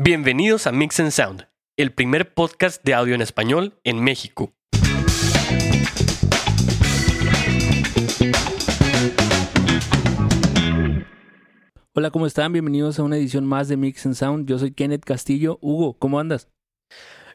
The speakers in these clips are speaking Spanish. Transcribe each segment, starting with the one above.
Bienvenidos a Mix and Sound, el primer podcast de audio en español en México. Hola, ¿cómo están? Bienvenidos a una edición más de Mix and Sound. Yo soy Kenneth Castillo. Hugo, ¿cómo andas?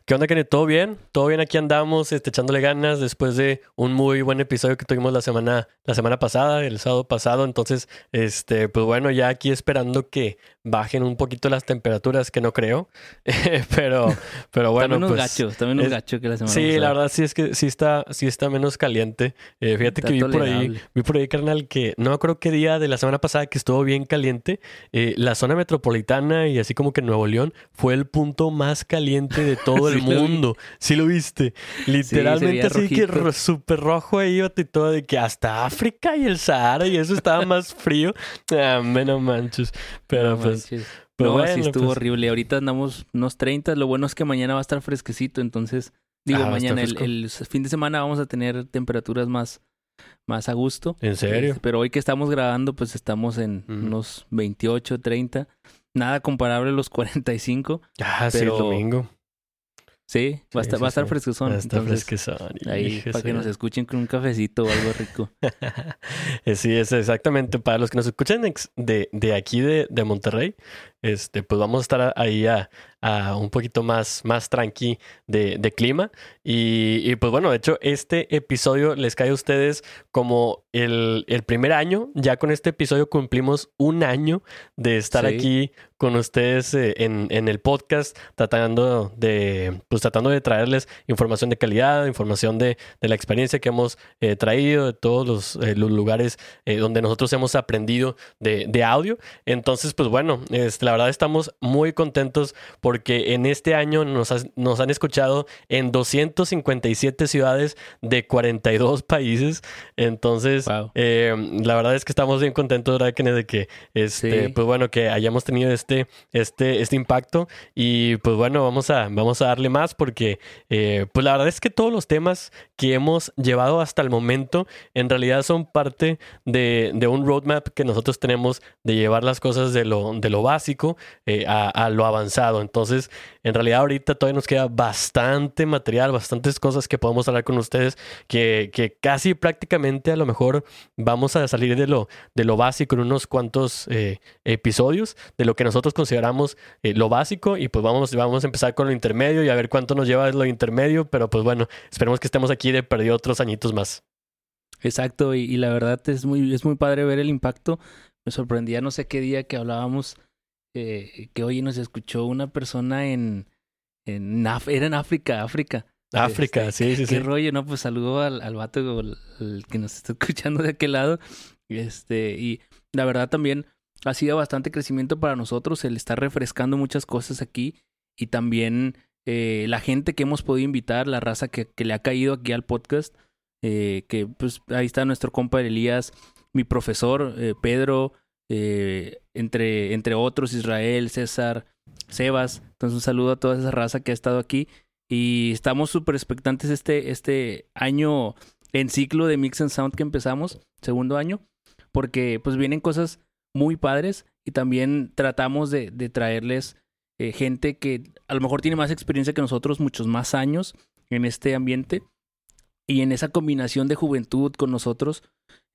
¿Qué onda, Kenneth? ¿Todo bien? ¿Todo bien? Aquí andamos este, echándole ganas después de un muy buen episodio que tuvimos la semana, la semana pasada, el sábado pasado. Entonces, este, pues bueno, ya aquí esperando que bajen un poquito las temperaturas, que no creo. pero, pero bueno. También pues, gacho, también un gacho que la semana Sí, pasada. la verdad sí es que sí está, sí está menos caliente. Eh, fíjate Está que vi por ahí, vi por ahí, carnal, que no acuerdo qué día de la semana pasada que estuvo bien caliente. eh, la zona metropolitana y así como que Nuevo León fue el punto más caliente de todo el Sí mundo. Sí lo viste. Literalmente así que rojito. súper rojo ahí, y todo de que hasta África y el Sahara y eso estaba más frío. Ah, me no manches. Pero No pues, manches. pues no, bueno, sí estuvo pues, horrible. Ahorita andamos unos 30. Lo bueno es que mañana va a estar fresquecito. Entonces, digo, Ah, mañana, el, fin de semana vamos a tener temperaturas más, más a gusto. ¿En serio? Este, Pero hoy que estamos grabando, pues estamos en unos 28, 30. Nada comparable a los 45. Ah, sí, pero- el domingo. Sí, va a Sí, estar, sí, va a estar fresquezón. Entonces, fresquezón. Ahí, para que nos escuchen con un cafecito o algo rico. Eh, sí, es exactamente. Para los que nos escuchan de, de aquí de, de Monterrey, este, pues vamos a estar ahí a, a un poquito más, más tranqui de, de clima. Y, y, pues bueno, de hecho, este episodio les cae a ustedes como el, el primer año. Ya con este episodio cumplimos un año de estar Sí. aquí con ustedes eh, en, en el podcast, tratando de, pues tratando de traerles información de calidad, información de, de la experiencia que hemos eh, traído, de todos los, eh, los lugares donde nosotros hemos aprendido de, de audio. Entonces, pues bueno, este, la verdad estamos muy contentos porque en este año nos, has- nos han escuchado en 257 ciudades de 42 países. Entonces, Wow. eh, la verdad es que estamos bien contentos, ¿verdad, Kenneth? De que, este, Sí. pues bueno, que hayamos tenido este, este, este impacto. Y pues bueno, vamos a, vamos a darle más porque, eh, pues la verdad es que todos los temas que hemos llevado hasta el momento en realidad son parte de, de un roadmap que nosotros tenemos de llevar las cosas de lo, de lo básico eh, a, lo avanzado. Entonces, en realidad ahorita todavía nos queda bastante material, bastantes cosas que podemos hablar con ustedes que, que casi prácticamente a lo mejor vamos a salir de lo, de lo básico en unos cuantos eh, episodios, de lo que nosotros consideramos eh, lo básico y pues vamos, vamos a empezar con lo intermedio y a ver cuánto nos lleva lo intermedio, pero pues bueno, esperemos que estemos aquí de perdido otros añitos más. Exacto, y, y la verdad es muy, es muy padre ver el impacto. Me sorprendía no sé qué día que hablábamos eh, que hoy nos escuchó una persona en, en Af- era en África, África. África, Este, sí, sí, Qué sí. rollo, ¿no? Pues saludo al, al vato al- al que nos está escuchando de aquel lado. Este, y la verdad también ha sido bastante crecimiento para nosotros el estar refrescando muchas cosas aquí y también eh, la gente que hemos podido invitar, la raza que, que le ha caído aquí al podcast, eh, que pues ahí está nuestro compa Elías, mi profesor eh, Pedro, eh, entre, entre otros Israel, César, Sebas. Entonces un saludo a toda esa raza que ha estado aquí y estamos súper expectantes este, este año en ciclo de Mix and Sound que empezamos, segundo año, porque pues vienen cosas muy padres y también tratamos de, traerles eh, gente que a lo mejor tiene más experiencia que nosotros, muchos más años en este ambiente y en esa combinación de juventud con nosotros,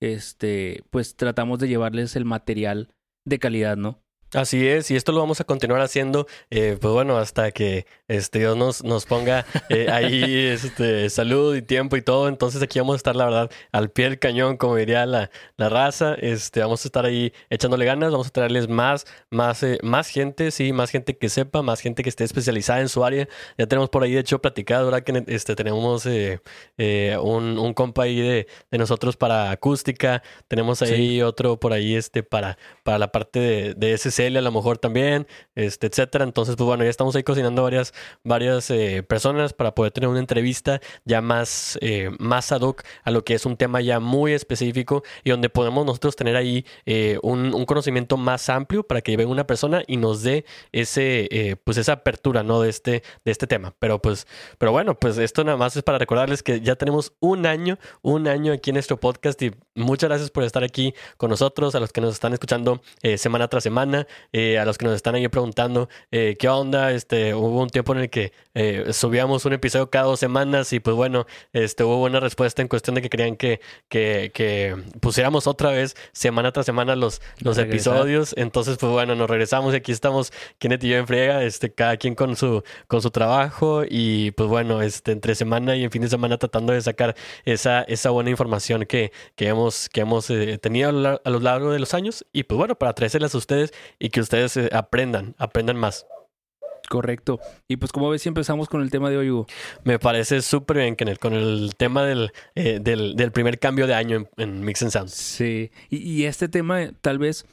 este, pues tratamos de llevarles el material de calidad, ¿no? Así es, y esto lo vamos a continuar haciendo, eh, pues bueno, hasta que este, Dios nos, nos ponga eh, ahí este, salud y tiempo y todo. Entonces aquí vamos a estar, la verdad, al pie del cañón, como diría la, la raza. Este, vamos a estar ahí echándole ganas, vamos a traerles más, más, eh, más gente, sí, más gente que sepa, más gente que esté especializada en su área. Ya tenemos por ahí, de hecho, platicado, ahora que este, tenemos eh, eh, un, un compa ahí de, de nosotros para acústica, tenemos ahí otro por ahí este, para, para la parte de, de SSL a lo mejor también, este, etcétera. Entonces, pues bueno, ya estamos ahí cocinando varias, varias eh, personas para poder tener una entrevista ya más, eh, más ad hoc a lo que es un tema ya muy específico y donde podemos nosotros tener ahí eh, un, un conocimiento más amplio para que venga una persona y nos dé ese, eh, pues esa apertura, ¿no? De este, de este tema. Pero pues, pero bueno, pues esto nada más es para recordarles que ya tenemos un año, un año aquí en nuestro podcast y muchas gracias por estar aquí con nosotros, a los que nos están escuchando eh, semana tras semana. A los que nos están ahí preguntando qué onda, este, hubo un tiempo en el que subíamos un episodio cada dos semanas y pues bueno, este, hubo buena respuesta en cuestión de que querían que, que, que pusiéramos otra vez semana tras semana los, los episodios. Entonces, pues bueno, nos regresamos y aquí estamos, Kenneth y yo en friega, este, cada quien con su, con su trabajo y pues bueno, este, entre semana y en fin de semana tratando de sacar esa, esa buena información que, que hemos, que hemos eh, tenido a lo largo de los años. Y pues bueno, para traérselas a ustedes y que ustedes eh, aprendan, aprendan más. Correcto. Y pues como ves, si empezamos con el tema de hoy, Hugo. Me parece súper bien, Kenneth, con el tema del, eh, del, del, primer cambio de año en, en Mix and Sound. Sí, y, y, este tema tal vez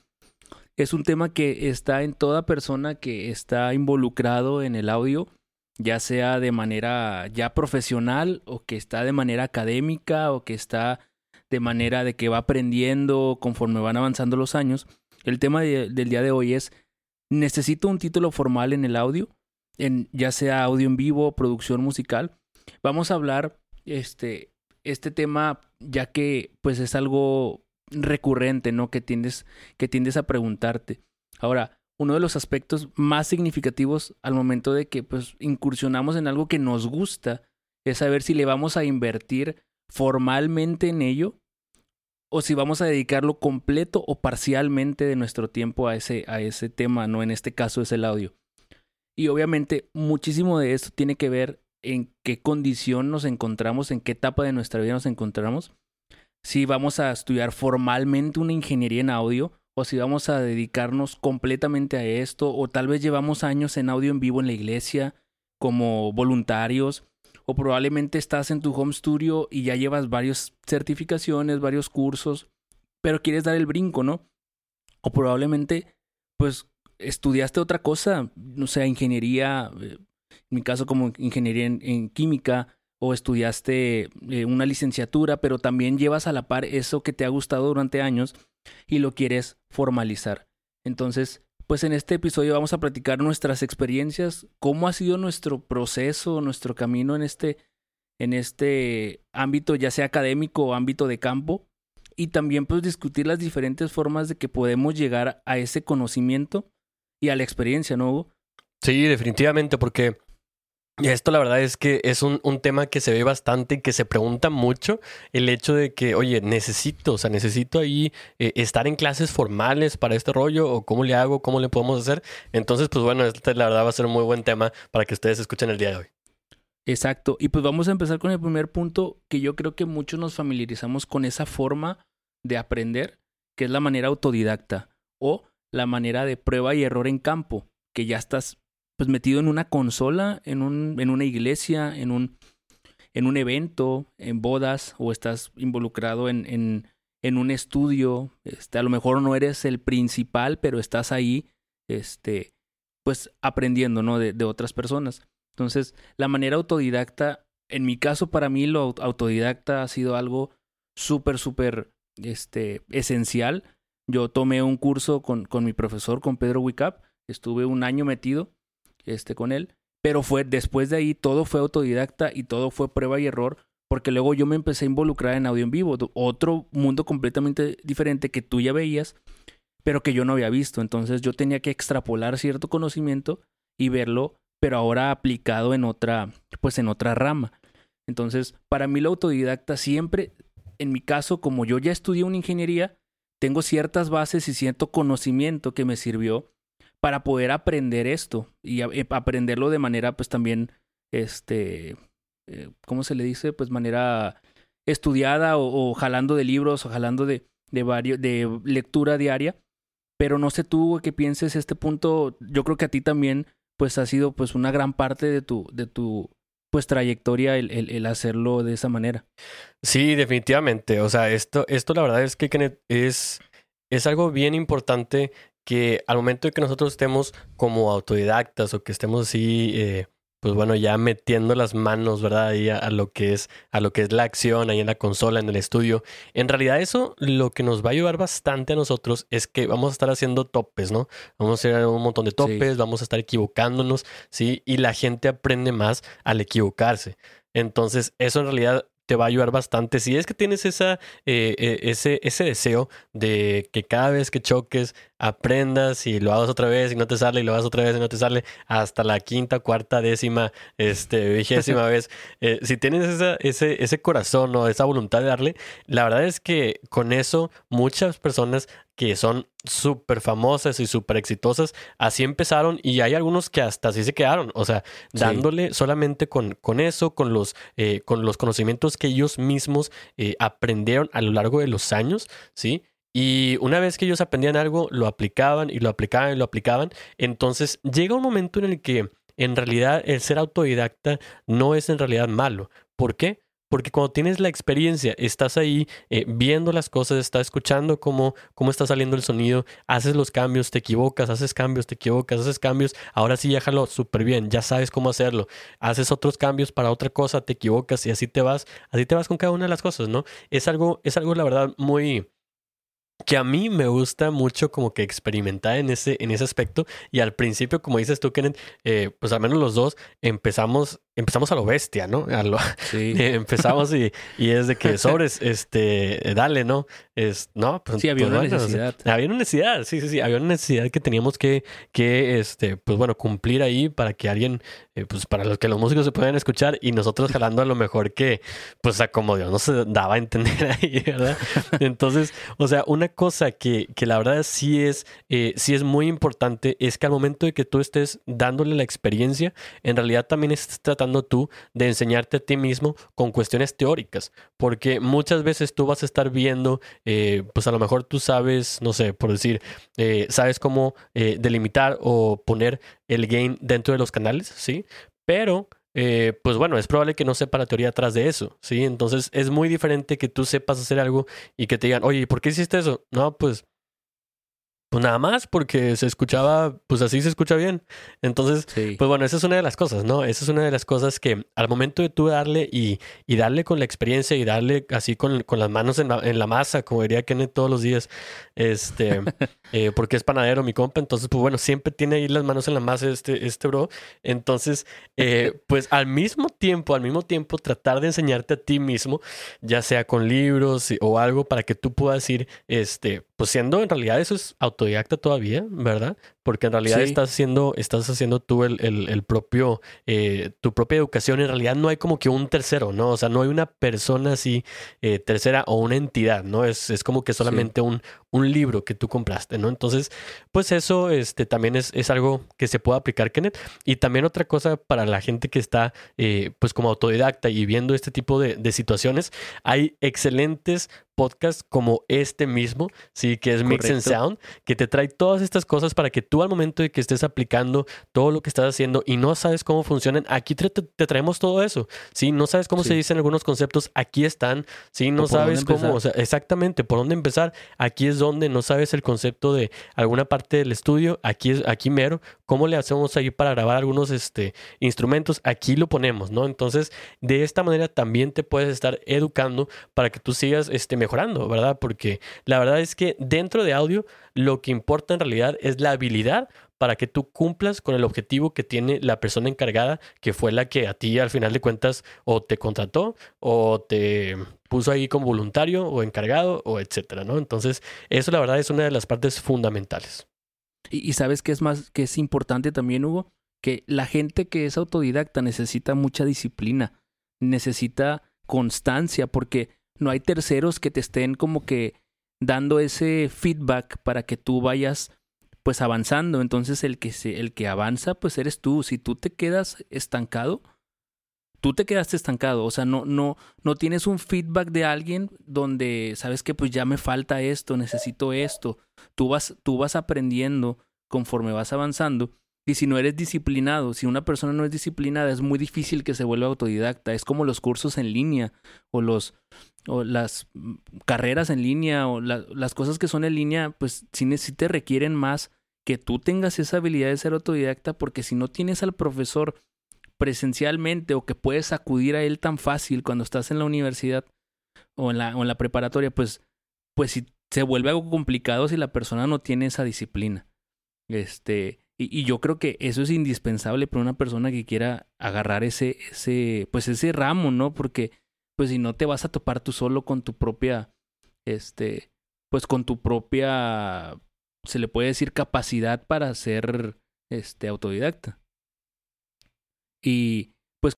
es un tema que está en toda persona que está involucrado en el audio, ya sea de manera ya profesional o que está de manera académica o que está de manera de que va aprendiendo conforme van avanzando los años. El tema de, del día de hoy es necesito un título formal en el audio, en ya sea audio en vivo, producción musical. Vamos a hablar este este tema ya que pues es algo recurrente, ¿no? Que tiendes que tiendes a preguntarte. Ahora, uno de los aspectos más significativos al momento de que pues incursionamos en algo que nos gusta es saber si le vamos a invertir formalmente en ello o si vamos a dedicarlo completo o parcialmente de nuestro tiempo a ese, a ese tema, ¿no? En este caso es el audio. Y obviamente muchísimo de esto tiene que ver en qué condición nos encontramos, en qué etapa de nuestra vida nos encontramos. Si vamos a estudiar formalmente una ingeniería en audio o si vamos a dedicarnos completamente a esto o tal vez llevamos años en audio en vivo en la iglesia como voluntarios o probablemente estás en tu home studio y ya llevas varias certificaciones, varios cursos, pero quieres dar el brinco, ¿no? O probablemente, pues, estudiaste otra cosa, no sé, ingeniería, eh, en mi caso como ingeniería en, química, o estudiaste eh, una licenciatura, pero también llevas a la par eso que te ha gustado durante años y lo quieres formalizar. Entonces, pues en este episodio vamos a platicar nuestras experiencias, cómo ha sido nuestro proceso, nuestro camino en este, en este ámbito, ya sea académico o ámbito de campo, y también pues discutir las diferentes formas de que podemos llegar a ese conocimiento y a la experiencia, ¿no? Hugo? Sí, definitivamente, porque y esto la verdad es que es un, un, tema que se ve bastante y que se pregunta mucho el hecho de que, oye, necesito, o sea, necesito ahí eh, estar en clases formales para este rollo o cómo le hago, cómo le podemos hacer. Entonces, pues bueno, este la verdad va a ser un muy buen tema para que ustedes escuchen el día de hoy. Exacto. Y pues vamos a empezar con el primer punto que yo creo que muchos nos familiarizamos con esa forma de aprender, que es la manera autodidacta o la manera de prueba y error en campo, que ya estás pues metido en una consola, en, un, en una iglesia, en un, en un evento, en bodas, o estás involucrado en, en, en un estudio, este, a lo mejor no eres el principal, pero estás ahí, este, pues aprendiendo, ¿no? De, de otras personas. Entonces, la manera autodidacta, en mi caso, para mí, lo autodidacta ha sido algo súper, súper, este, esencial. Yo tomé un curso con, con mi profesor, con Pedro Wicap, estuve un año metido este, con él. Pero fue después de ahí todo fue autodidacta y todo fue prueba y error, porque luego yo me empecé a involucrar en audio en vivo, otro mundo completamente diferente que tú ya veías, pero que yo no había visto. Entonces yo tenía que extrapolar cierto conocimiento y verlo, pero ahora aplicado en otra, pues en otra rama. Entonces, para mí la autodidacta siempre, en mi caso, como yo ya estudié una ingeniería, tengo ciertas bases y cierto conocimiento que me sirvió para poder aprender esto y aprenderlo de manera pues también, este, eh, ¿cómo se le dice? Pues manera estudiada o, jalando de libros o jalando de, de, varios, de lectura diaria. Pero no sé tú qué pienses este punto. Yo creo que a ti también pues ha sido pues una gran parte de tu, de tu pues trayectoria el, hacerlo de esa manera. Sí, definitivamente. O sea, esto, esto la verdad es que es, es algo bien importante que al momento de que nosotros estemos como autodidactas o que estemos así, eh, pues bueno, ya metiendo las manos, ¿verdad? Ahí a, lo que es, a lo que es la acción ahí en la consola, en el estudio. En realidad eso lo que nos va a ayudar bastante a nosotros es que vamos a estar haciendo topes, ¿no? Vamos a hacer un montón de topes, vamos a estar equivocándonos, ¿sí? Y la gente aprende más al equivocarse. Entonces, eso en realidad te va a ayudar bastante. Si es que tienes esa, eh, eh, ese, ese deseo de que cada vez que choques aprendas y lo hagas otra vez y no te sale y lo hagas otra vez y no te sale hasta la quinta, cuarta, décima, este, vigésima vez. Eh, si tienes esa, ese, ese corazón o esa voluntad de darle, la verdad es que con eso muchas personas que son súper famosas y súper exitosas, así empezaron y hay algunos que hasta así se quedaron, o sea, dándole solamente con, con eso, con los, eh, con los conocimientos que ellos mismos eh, aprendieron a lo largo de los años, ¿sí? Y una vez que ellos aprendían algo, lo aplicaban y lo aplicaban y lo aplicaban. Entonces llega un momento en el que en realidad el ser autodidacta no es en realidad malo. ¿Por qué? Porque cuando tienes la experiencia, estás ahí eh, viendo las cosas, estás escuchando cómo, cómo está saliendo el sonido, haces los cambios, te equivocas, haces cambios, te equivocas, haces cambios, ahora sí déjalo súper bien, ya sabes cómo hacerlo, haces otros cambios para otra cosa, te equivocas y así te vas, así te vas con cada una de las cosas, ¿no? Es algo, es algo la verdad muy, que a mí me gusta mucho como que experimentar en ese, en ese aspecto. Y al principio, como dices tú, Kenneth, eh, pues al menos los dos empezamos, empezamos a lo bestia, ¿no? A lo, Sí. empezamos y, y es de que sobres, este, dale, ¿no? Es, no, pues, Sí, había pues, una necesidad. había una necesidad, sí, sí, sí, había una necesidad que teníamos que, que este, pues bueno, cumplir ahí para que alguien, eh, pues para los que los músicos se puedan escuchar y nosotros jalando a lo mejor que, pues a como Dios no se daba a entender ahí, ¿verdad? Entonces, o sea, una cosa que, que la verdad sí es, eh, sí es muy importante es que al momento de que tú estés dándole la experiencia, en realidad también estás tratando tú de enseñarte a ti mismo con cuestiones teóricas, porque muchas veces tú vas a estar viendo, eh, pues a lo mejor tú sabes, no sé, por decir, eh, sabes cómo eh, delimitar o poner el gain dentro de los canales, ¿sí? Pero eh, pues bueno, es probable que no sepa la teoría atrás de eso, ¿sí? Entonces es muy diferente que tú sepas hacer algo y que te digan, oye, ¿por qué hiciste eso? No, pues, pues nada más porque se escuchaba, pues así se escucha bien. Entonces, Sí. pues bueno, esa es una de las cosas, ¿no? Esa es una de las cosas que al momento de tú darle y, y darle con la experiencia y darle así con, con las manos en la, en la masa, como diría Kenneth todos los días, este, eh, porque es panadero mi compa, entonces, pues bueno, siempre tiene ahí las manos en la masa este, este bro. Entonces, eh, pues al mismo tiempo, al mismo tiempo, tratar de enseñarte a ti mismo, ya sea con libros o algo para que tú puedas ir, este, pues siendo en realidad eso es autodidacta todavía, ¿verdad? Porque en realidad Sí. estás haciendo, estás haciendo tú el, el- el propio, eh, tu propia educación. En realidad no hay como que un tercero, ¿no? O sea, no hay una persona así eh, tercera o una entidad, ¿no? Es, es como que solamente un, un libro que tú compraste, ¿no? Entonces, pues eso este, también es, es algo que se puede aplicar, Kenneth. Y también otra cosa para la gente que está, eh, pues como autodidacta y viendo este tipo de, de situaciones, hay excelentes podcasts como este mismo, sí, que es Mix and. Sound, que te trae todas estas cosas para que tú al momento de que estés aplicando todo lo que estás haciendo y no sabes cómo funcionan, aquí te, traemos todo eso, sí, no sabes cómo Sí. se dicen algunos conceptos, aquí están, sí, no sabes cómo, o sea, exactamente, por dónde empezar, aquí es donde no sabes el concepto de alguna parte del estudio, aquí es, aquí mero, cómo le hacemos ahí para grabar algunos este, instrumentos, aquí lo ponemos, ¿no? Entonces, de esta manera también te puedes estar educando para que tú sigas este, mejorando, ¿verdad? Porque la verdad es que dentro de audio lo que importa en realidad es la habilidad para que tú cumplas con el objetivo que tiene la persona encargada, que fue la que a ti al final de cuentas o te contrató o te puso ahí como voluntario o encargado o etcétera, ¿no? Entonces, eso la verdad es una de las partes fundamentales. Y, sabes que es más, que es importante también, Hugo, que la gente que es autodidacta necesita mucha disciplina, necesita constancia, porque no hay terceros que te estén como que dando ese feedback para que tú vayas pues avanzando. Entonces el que se, el que avanza, pues eres tú. Si tú te quedas estancado, tú te quedaste estancado. O sea, no, no, no tienes un feedback de alguien donde sabes que pues ya me falta esto, necesito esto. Tú vas, tú vas aprendiendo conforme vas avanzando. Y si no eres disciplinado, si una persona no es disciplinada, es muy difícil que se vuelva autodidacta. Es como los cursos en línea o los o las mm, carreras en línea o la- las cosas que son en línea, pues sí, sí te requieren más que tú tengas esa habilidad de ser autodidacta, porque si no tienes al profesor presencialmente o que puedes acudir a él tan fácil cuando estás en la universidad o en la, en la preparatoria, pues, pues si se vuelve algo complicado si la persona no tiene esa disciplina. Este, y, y yo creo que eso es indispensable para una persona que quiera agarrar ese, ese, pues ese ramo, ¿no? Porque pues si no te vas a topar tú solo con tu propia, este, pues con tu propia, se le puede decir capacidad para ser, este, autodidacta. Y pues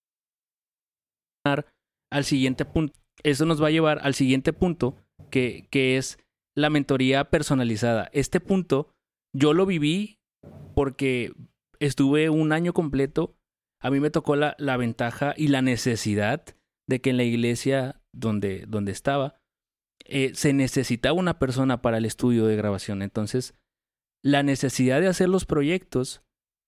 al siguiente punto, eso nos va a llevar al siguiente punto, que, que es la mentoría personalizada. Este punto yo lo viví porque estuve un año completo. A mí me tocó la, la ventaja y la necesidad de que en la iglesia donde, donde estaba eh, se necesitaba una persona para el estudio de grabación. Entonces, la necesidad de hacer los proyectos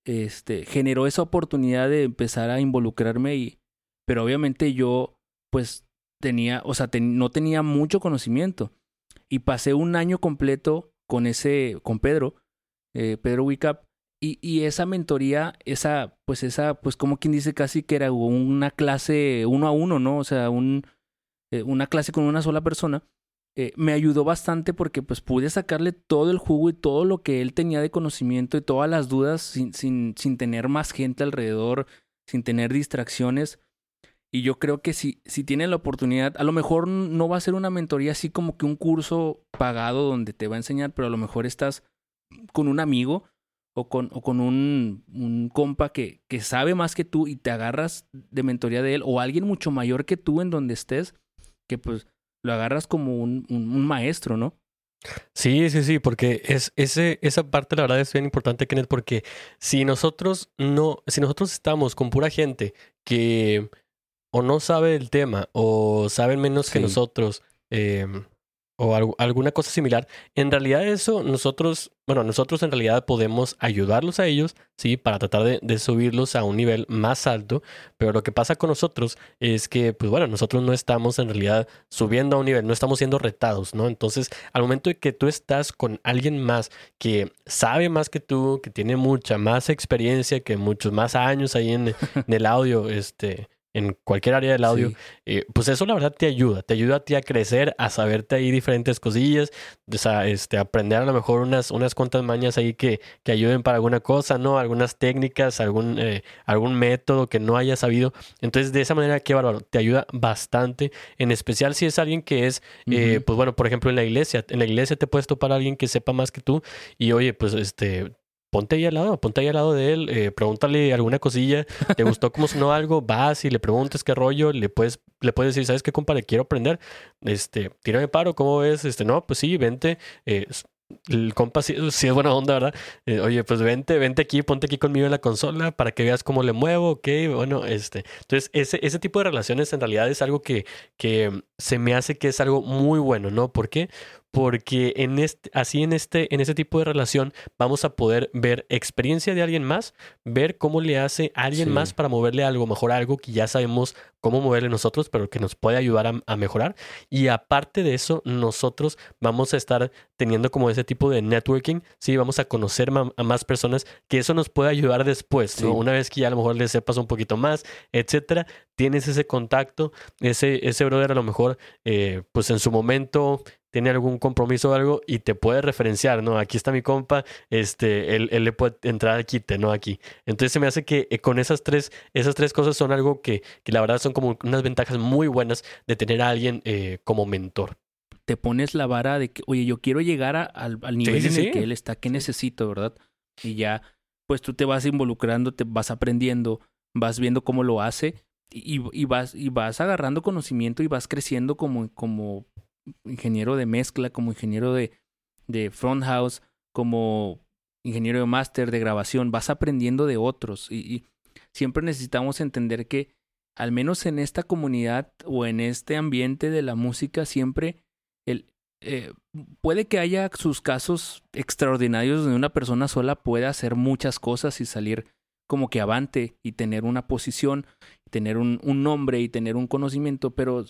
este, generó esa oportunidad de empezar a involucrarme y, pero obviamente yo, pues, tenía, o sea, no tenía mucho conocimiento y pasé un año completo con ese, con Pedro, eh, Pedro Wicap, y, esa mentoría, esa, pues esa, pues como quien dice casi que era una clase uno a uno, ¿no? O sea, un, eh, una clase con una sola persona, eh, me ayudó bastante porque pues pude sacarle todo el jugo y todo lo que él tenía de conocimiento y todas las dudas sin, sin, sin tener más gente alrededor, sin tener distracciones. Y yo creo que si, si la oportunidad, a lo mejor no va a ser una mentoría así como que un curso pagado donde te va a enseñar, pero a lo mejor estás con un amigo o con, o con un, un compa que, que sabe más que tú y te agarras de mentoría de él o alguien mucho mayor que tú en donde estés, que pues lo agarras como un, un, maestro, ¿no? Sí, sí, sí, porque es ese, esa parte la verdad es bien importante, Kenneth, porque si nosotros no, si nosotros estamos con pura gente que o no sabe el tema o saben menos que nosotros eh, o alguna cosa similar, en realidad eso nosotros, bueno, nosotros en realidad podemos ayudarlos a ellos, sí, para tratar de, de, subirlos a un nivel más alto, pero lo que pasa con nosotros es que, pues bueno, nosotros no estamos en realidad subiendo a un nivel, no estamos siendo retados, ¿no? Entonces, al momento de que tú estás con alguien más que sabe más que tú, que tiene mucha más experiencia, que muchos más años ahí en, en el audio, este en cualquier área del audio, eh, pues eso la verdad te ayuda, te ayuda a ti a crecer, a saberte ahí diferentes cosillas, o sea, este, aprender a lo mejor unas, unas cuantas mañas ahí que, que ayuden para alguna cosa, ¿no? Algunas técnicas, algún, eh, algún método que no hayas sabido. Entonces, de esa manera, qué bárbaro, te ayuda bastante, en especial si es alguien que es, eh, pues bueno, por ejemplo, en la iglesia, en la iglesia te puedes topar a alguien que sepa más que tú y oye, pues este, ponte ahí al lado, ponte ahí al lado de él, eh, pregúntale alguna cosilla, ¿te gustó cómo sonó algo? Vas y le preguntas qué rollo, le puedes, le puedes decir, ¿sabes qué, compa? Le quiero aprender, este, tírame paro, ¿cómo ves? Este, no, pues sí, vente, eh, el compa sí, es buena onda, ¿verdad? Eh, oye, pues vente, vente aquí, ponte aquí conmigo en la consola para que veas cómo le muevo, ok, bueno, este. Entonces, ese, ese tipo de relaciones en realidad es algo que, que se me hace que es algo muy bueno, ¿no? ¿Por qué? Porque en este, así en este, en ese tipo de relación vamos a poder ver experiencia de alguien más, ver cómo le hace a alguien más para moverle algo, mejor algo que ya sabemos cómo moverle nosotros, pero que nos puede ayudar a, mejorar. Y aparte de eso, nosotros vamos a estar teniendo como ese tipo de networking, sí, vamos a conocer a más personas que eso nos puede ayudar después, Una vez que ya a lo mejor le sepas un poquito más, etcétera, tienes ese contacto, ese, ese brother a lo mejor, eh, pues en su momento tiene algún compromiso o algo y te puede referenciar, ¿no? Aquí está mi compa, este, él, él le puede entrar al quite, ¿no? Aquí. Entonces se me hace que eh, con esas tres, esas tres cosas son algo que, que la verdad son como unas ventajas muy buenas de tener a alguien eh, como mentor. Te pones la vara de que, oye, yo quiero llegar al, al, nivel en el que él está, ¿qué necesito, verdad? Y ya, pues tú te vas involucrando, te vas aprendiendo, vas viendo cómo lo hace y, y, vas, y vas agarrando conocimiento y vas creciendo como, como ingeniero de mezcla, como ingeniero de, de front house, como ingeniero de máster de grabación, vas aprendiendo de otros. Y, siempre necesitamos entender que al menos en esta comunidad o en este ambiente de la música siempre el, eh, puede que haya sus casos extraordinarios donde una persona sola puede hacer muchas cosas y salir como que avante y tener una posición, tener un nombre y tener un conocimiento, pero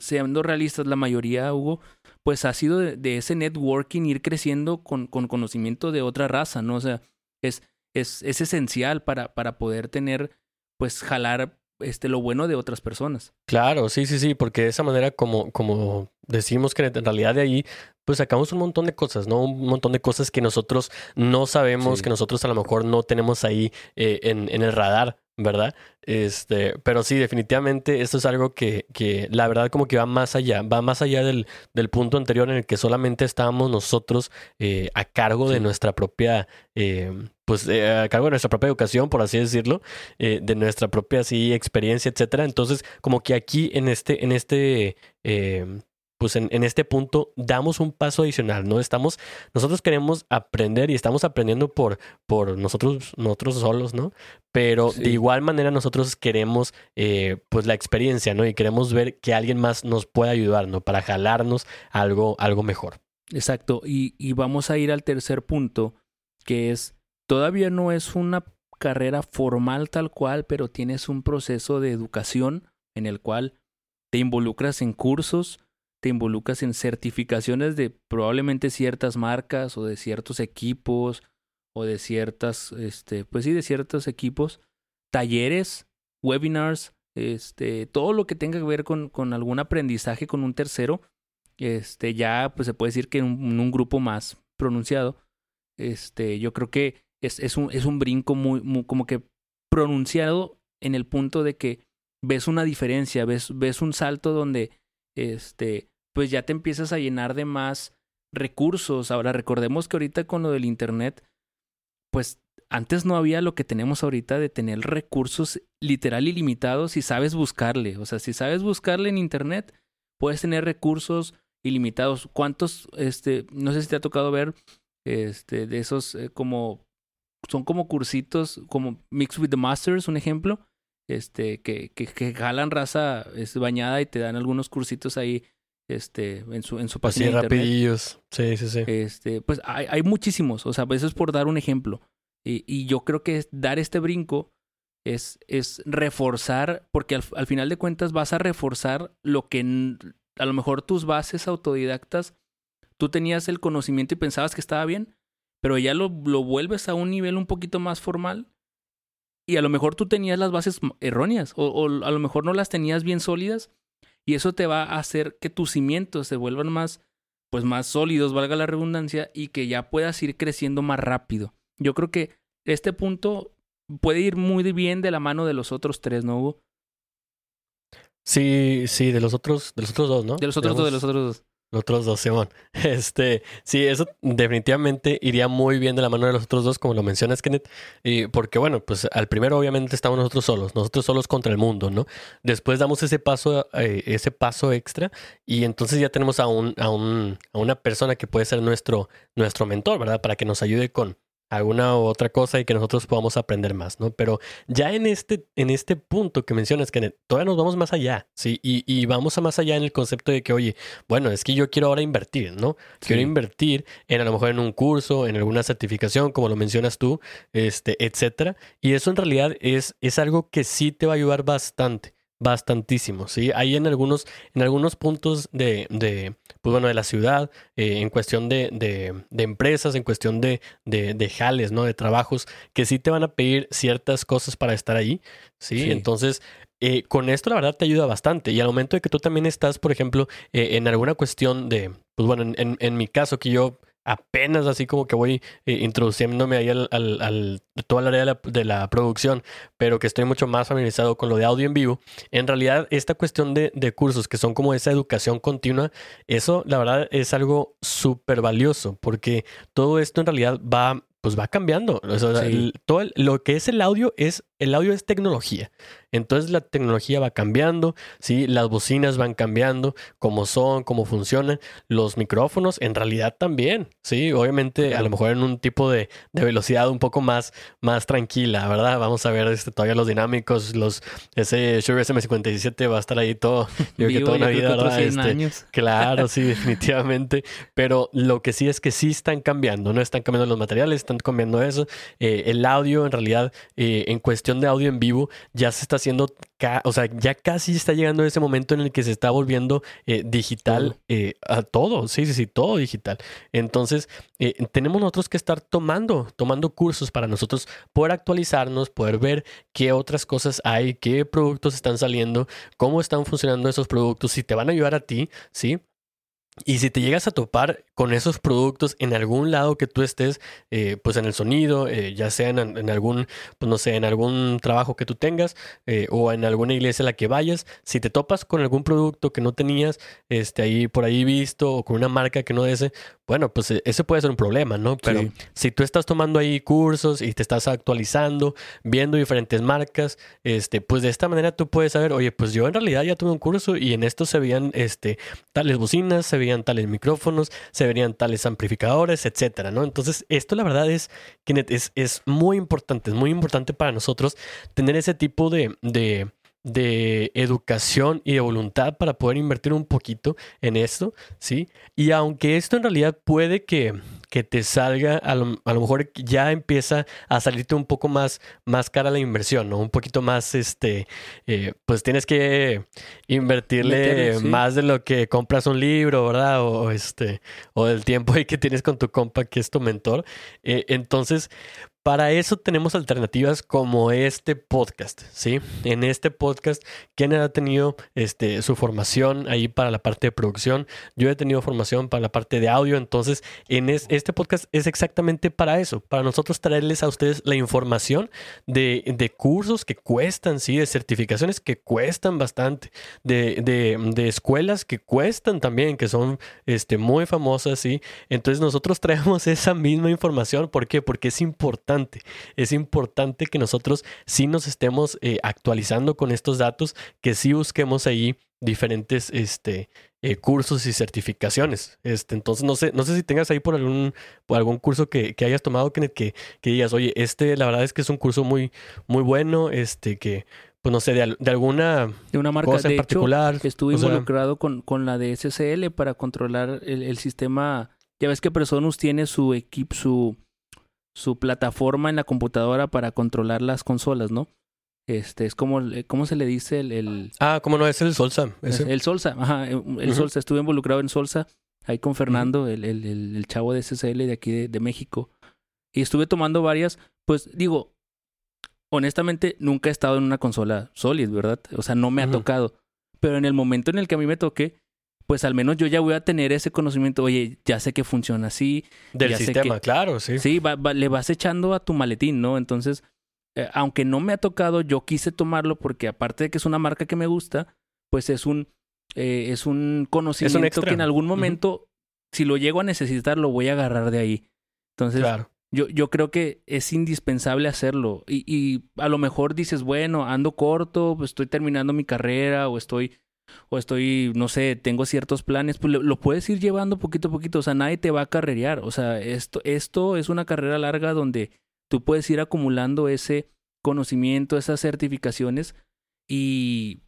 siendo realistas, la mayoría, Hugo, pues ha sido de, ese networking, ir creciendo con, con, conocimiento de otra raza, ¿no? O sea, es, es, es esencial para, para poder tener, pues, jalar este, lo bueno de otras personas. Claro, sí, sí, sí, porque de esa manera, como, como decimos que en realidad de ahí, pues sacamos un montón de cosas, ¿no? Un montón de cosas que nosotros no sabemos, que nosotros a lo mejor no tenemos ahí eh, en, en, el radar, ¿verdad? Este, pero sí, definitivamente esto es algo que, que la verdad como que va más allá, va más allá del, del punto anterior en el que solamente estábamos nosotros eh, a cargo de nuestra propia, eh, pues eh, a cargo de nuestra propia educación, por así decirlo, eh, de nuestra propia sí, experiencia, etcétera. Entonces, como que aquí en este, en este eh, pues en, en, este punto damos un paso adicional, ¿no? Estamos, nosotros queremos aprender y estamos aprendiendo por, por nosotros, nosotros solos, ¿no? Pero sí. de igual manera nosotros queremos, eh, pues la experiencia, ¿no? Y queremos ver que alguien más nos pueda ayudar, ¿no? Para jalarnos algo, algo mejor. Exacto. Y, y vamos a ir al tercer punto, que es, todavía no es una carrera formal tal cual, pero tienes un proceso de educación en el cual te involucras en cursos, te involucras en certificaciones de probablemente ciertas marcas o de ciertos equipos o de ciertas, este, pues sí, de ciertos equipos, talleres, webinars, este, todo lo que tenga que ver con, con algún aprendizaje con un tercero, este, ya pues se puede decir que en un, grupo más pronunciado, este, yo creo que es, es, un, es un brinco muy, muy, como que pronunciado en el punto de que ves una diferencia, ves, ves un salto donde, este, pues ya te empiezas a llenar de más recursos. Ahora recordemos que ahorita con lo del Internet, pues antes no había lo que tenemos ahorita de tener recursos literal ilimitados si sabes buscarle. O sea, si sabes buscarle en Internet, puedes tener recursos ilimitados. ¿Cuántos, este, no sé si te ha tocado ver, este, de esos eh, como, son como cursitos, como Mix with the Masters, un ejemplo, este, que, que, que jalan raza es bañada y te dan algunos cursitos ahí este, en su, en su página Así, rapidillos. Sí, sí, sí. Este, pues hay, hay muchísimos, o sea, eso es por dar un ejemplo. Y, y yo creo que dar este brinco es, es reforzar, porque al, al, final de cuentas vas a reforzar lo que a lo mejor tus bases autodidactas, tú tenías el conocimiento y pensabas que estaba bien, pero ya lo, lo vuelves a un nivel un poquito más formal y a lo mejor tú tenías las bases erróneas o, o a lo mejor no las tenías bien sólidas y eso te va a hacer que tus cimientos se vuelvan más, pues más sólidos, valga la redundancia, y que ya puedas ir creciendo más rápido. Yo creo que este punto puede ir muy bien de la mano de los otros tres, ¿no, Hugo? Sí, sí, de los otros, de los otros dos, ¿no? De los otros Digamos, dos, de los otros dos. Los otros dos, Simón. Este, sí, eso definitivamente iría muy bien de la mano de los otros dos, como lo mencionas, Kenneth. Y porque, bueno, pues al primero obviamente estamos nosotros solos, nosotros solos contra el mundo, ¿no? Después damos ese paso, eh, ese paso extra y entonces ya tenemos a un, a un, a una persona que puede ser nuestro, nuestro mentor, ¿verdad? Para que nos ayude con, alguna u otra cosa y que nosotros podamos aprender más, ¿no? Pero ya en este, en este punto que mencionas, que todavía nos vamos más allá, ¿sí? Y, y, vamos a más allá en el concepto de que, oye, bueno, es que yo quiero ahora invertir, ¿no? Sí. Quiero invertir en a lo mejor en un curso, en alguna certificación, como lo mencionas tú, este, etcétera. Y eso en realidad es, es algo que sí te va a ayudar bastante bastantísimo, ¿sí? Hay en algunos, en algunos puntos de, de pues bueno, de la ciudad, eh, en cuestión de, de, de, empresas, en cuestión de, de, jales, ¿no? De trabajos, que sí te van a pedir ciertas cosas para estar ahí, ¿sí? sí. Entonces, eh, con esto la verdad te ayuda bastante. Y al momento de que tú también estás, por ejemplo, eh, en alguna cuestión de, pues bueno, en, en, en mi caso que yo apenas así como que voy eh, introduciéndome ahí al, al, al toda el área de la, de la, producción, pero que estoy mucho más familiarizado con lo de audio en vivo. En realidad, esta cuestión de, de cursos que son como esa educación continua, eso la verdad es algo súper valioso, porque todo esto en realidad va pues va cambiando. O sea, sí. el, todo el, lo que es el audio es el audio es tecnología. Entonces la tecnología va cambiando, ¿sí? Las bocinas van cambiando, cómo son, cómo funcionan. Los micrófonos en realidad también, ¿sí? Obviamente a lo mejor en un tipo de, de, velocidad un poco más, más tranquila, ¿verdad? Vamos a ver este, todavía los dinámicos, los ese Shure SM57 va a estar ahí todo, yo creo que toda una vida, ¿verdad? Este, años. Claro, sí, definitivamente. Pero lo que sí es que sí están cambiando, ¿no? Están cambiando los materiales, están cambiando eso. Eh, el audio en realidad eh, en cuestión de audio en vivo ya se está haciendo, o sea, ya casi está llegando ese momento en el que se está volviendo eh, digital eh, a todo, sí, sí, sí, todo digital. Entonces, eh, tenemos nosotros que estar tomando, tomando cursos para nosotros poder actualizarnos, poder ver qué otras cosas hay, qué productos están saliendo, cómo están funcionando esos productos, si te van a ayudar a ti, ¿sí? Y si te llegas a topar con esos productos en algún lado que tú estés, eh, pues en el sonido, eh, ya sea en, algún, pues no sé, en algún trabajo que tú tengas eh, o en alguna iglesia a la que vayas, si te topas con algún producto que no tenías este, ahí por ahí visto o con una marca que no ese, bueno, pues ese puede ser un problema, ¿no? Pero si tú estás tomando ahí cursos y te estás actualizando, viendo diferentes marcas, este, pues de esta manera tú puedes saber, oye, pues yo en realidad ya tuve un curso y en esto se veían este, tales bocinas, se veían tales micrófonos, se verían tales amplificadores, etcétera, ¿no? Entonces, esto la verdad es que es, es muy importante, es muy importante para nosotros tener ese tipo de, de de educación y de voluntad para poder invertir un poquito en esto, ¿sí? Y aunque esto en realidad puede que, que te salga, a lo, mejor ya empieza a salirte un poco más, más cara la inversión, ¿no? Un poquito más, este, eh, pues tienes que invertirle más de lo que compras un libro, ¿verdad? O, este, o del tiempo ahí que tienes con tu compa que es tu mentor. Eh, entonces, para eso tenemos alternativas como este podcast, ¿sí? En este podcast, Kenneth ha tenido este, su formación ahí para la parte de producción, yo he tenido formación para la parte de audio, entonces en este podcast es exactamente para eso, para nosotros traerles a ustedes la información de, de cursos que cuestan, ¿sí? De certificaciones que cuestan bastante, de, de, de, escuelas que cuestan también, que son este, muy famosas, ¿sí? Entonces nosotros traemos esa misma información, ¿por qué? Porque es importante es importante que nosotros sí nos estemos eh, actualizando con estos datos, que sí busquemos ahí diferentes este, eh, cursos y certificaciones. Este, entonces, no sé, no sé si tengas ahí por algún, por algún curso que, que hayas tomado, que, que, digas, oye, este la verdad es que es un curso muy, muy bueno, este, que, pues no sé, de, alguna de una marca cosa en particular. estuve involucrado con, con, la de SSL para controlar el, el sistema. Ya ves que Presonus tiene su equipo, su su plataforma en la computadora para controlar las consolas, ¿no? Este, es como, ¿cómo se le dice el...? Ah, ¿cómo no? Es el Solsa. El Solsa, ajá, el Solsa. Estuve involucrado en Solsa, ahí con Fernando, el, el, el, chavo de SSL de aquí de, México. Y estuve tomando varias, pues digo, honestamente nunca he estado en una consola Solid, ¿verdad? O sea, no me ha tocado. Pero en el momento en el que a mí me toque, pues al menos yo ya voy a tener ese conocimiento, oye, ya sé que funciona así. Del sistema, claro, sí. Sí, le vas echando a tu maletín, ¿no? Entonces, eh, aunque no me ha tocado, yo quise tomarlo porque aparte de que es una marca que me gusta, pues es un, eh, es un conocimiento que en algún momento, si lo llego a necesitar, lo voy a agarrar de ahí. Entonces, yo, yo creo que es indispensable hacerlo. Y, y a lo mejor dices, bueno, ando corto, pues estoy terminando mi carrera o estoy o estoy, no sé, tengo ciertos planes, pues lo, puedes ir llevando poquito a poquito, o sea, nadie te va a carrerear, o sea, esto, esto es una carrera larga donde tú puedes ir acumulando ese conocimiento, esas certificaciones y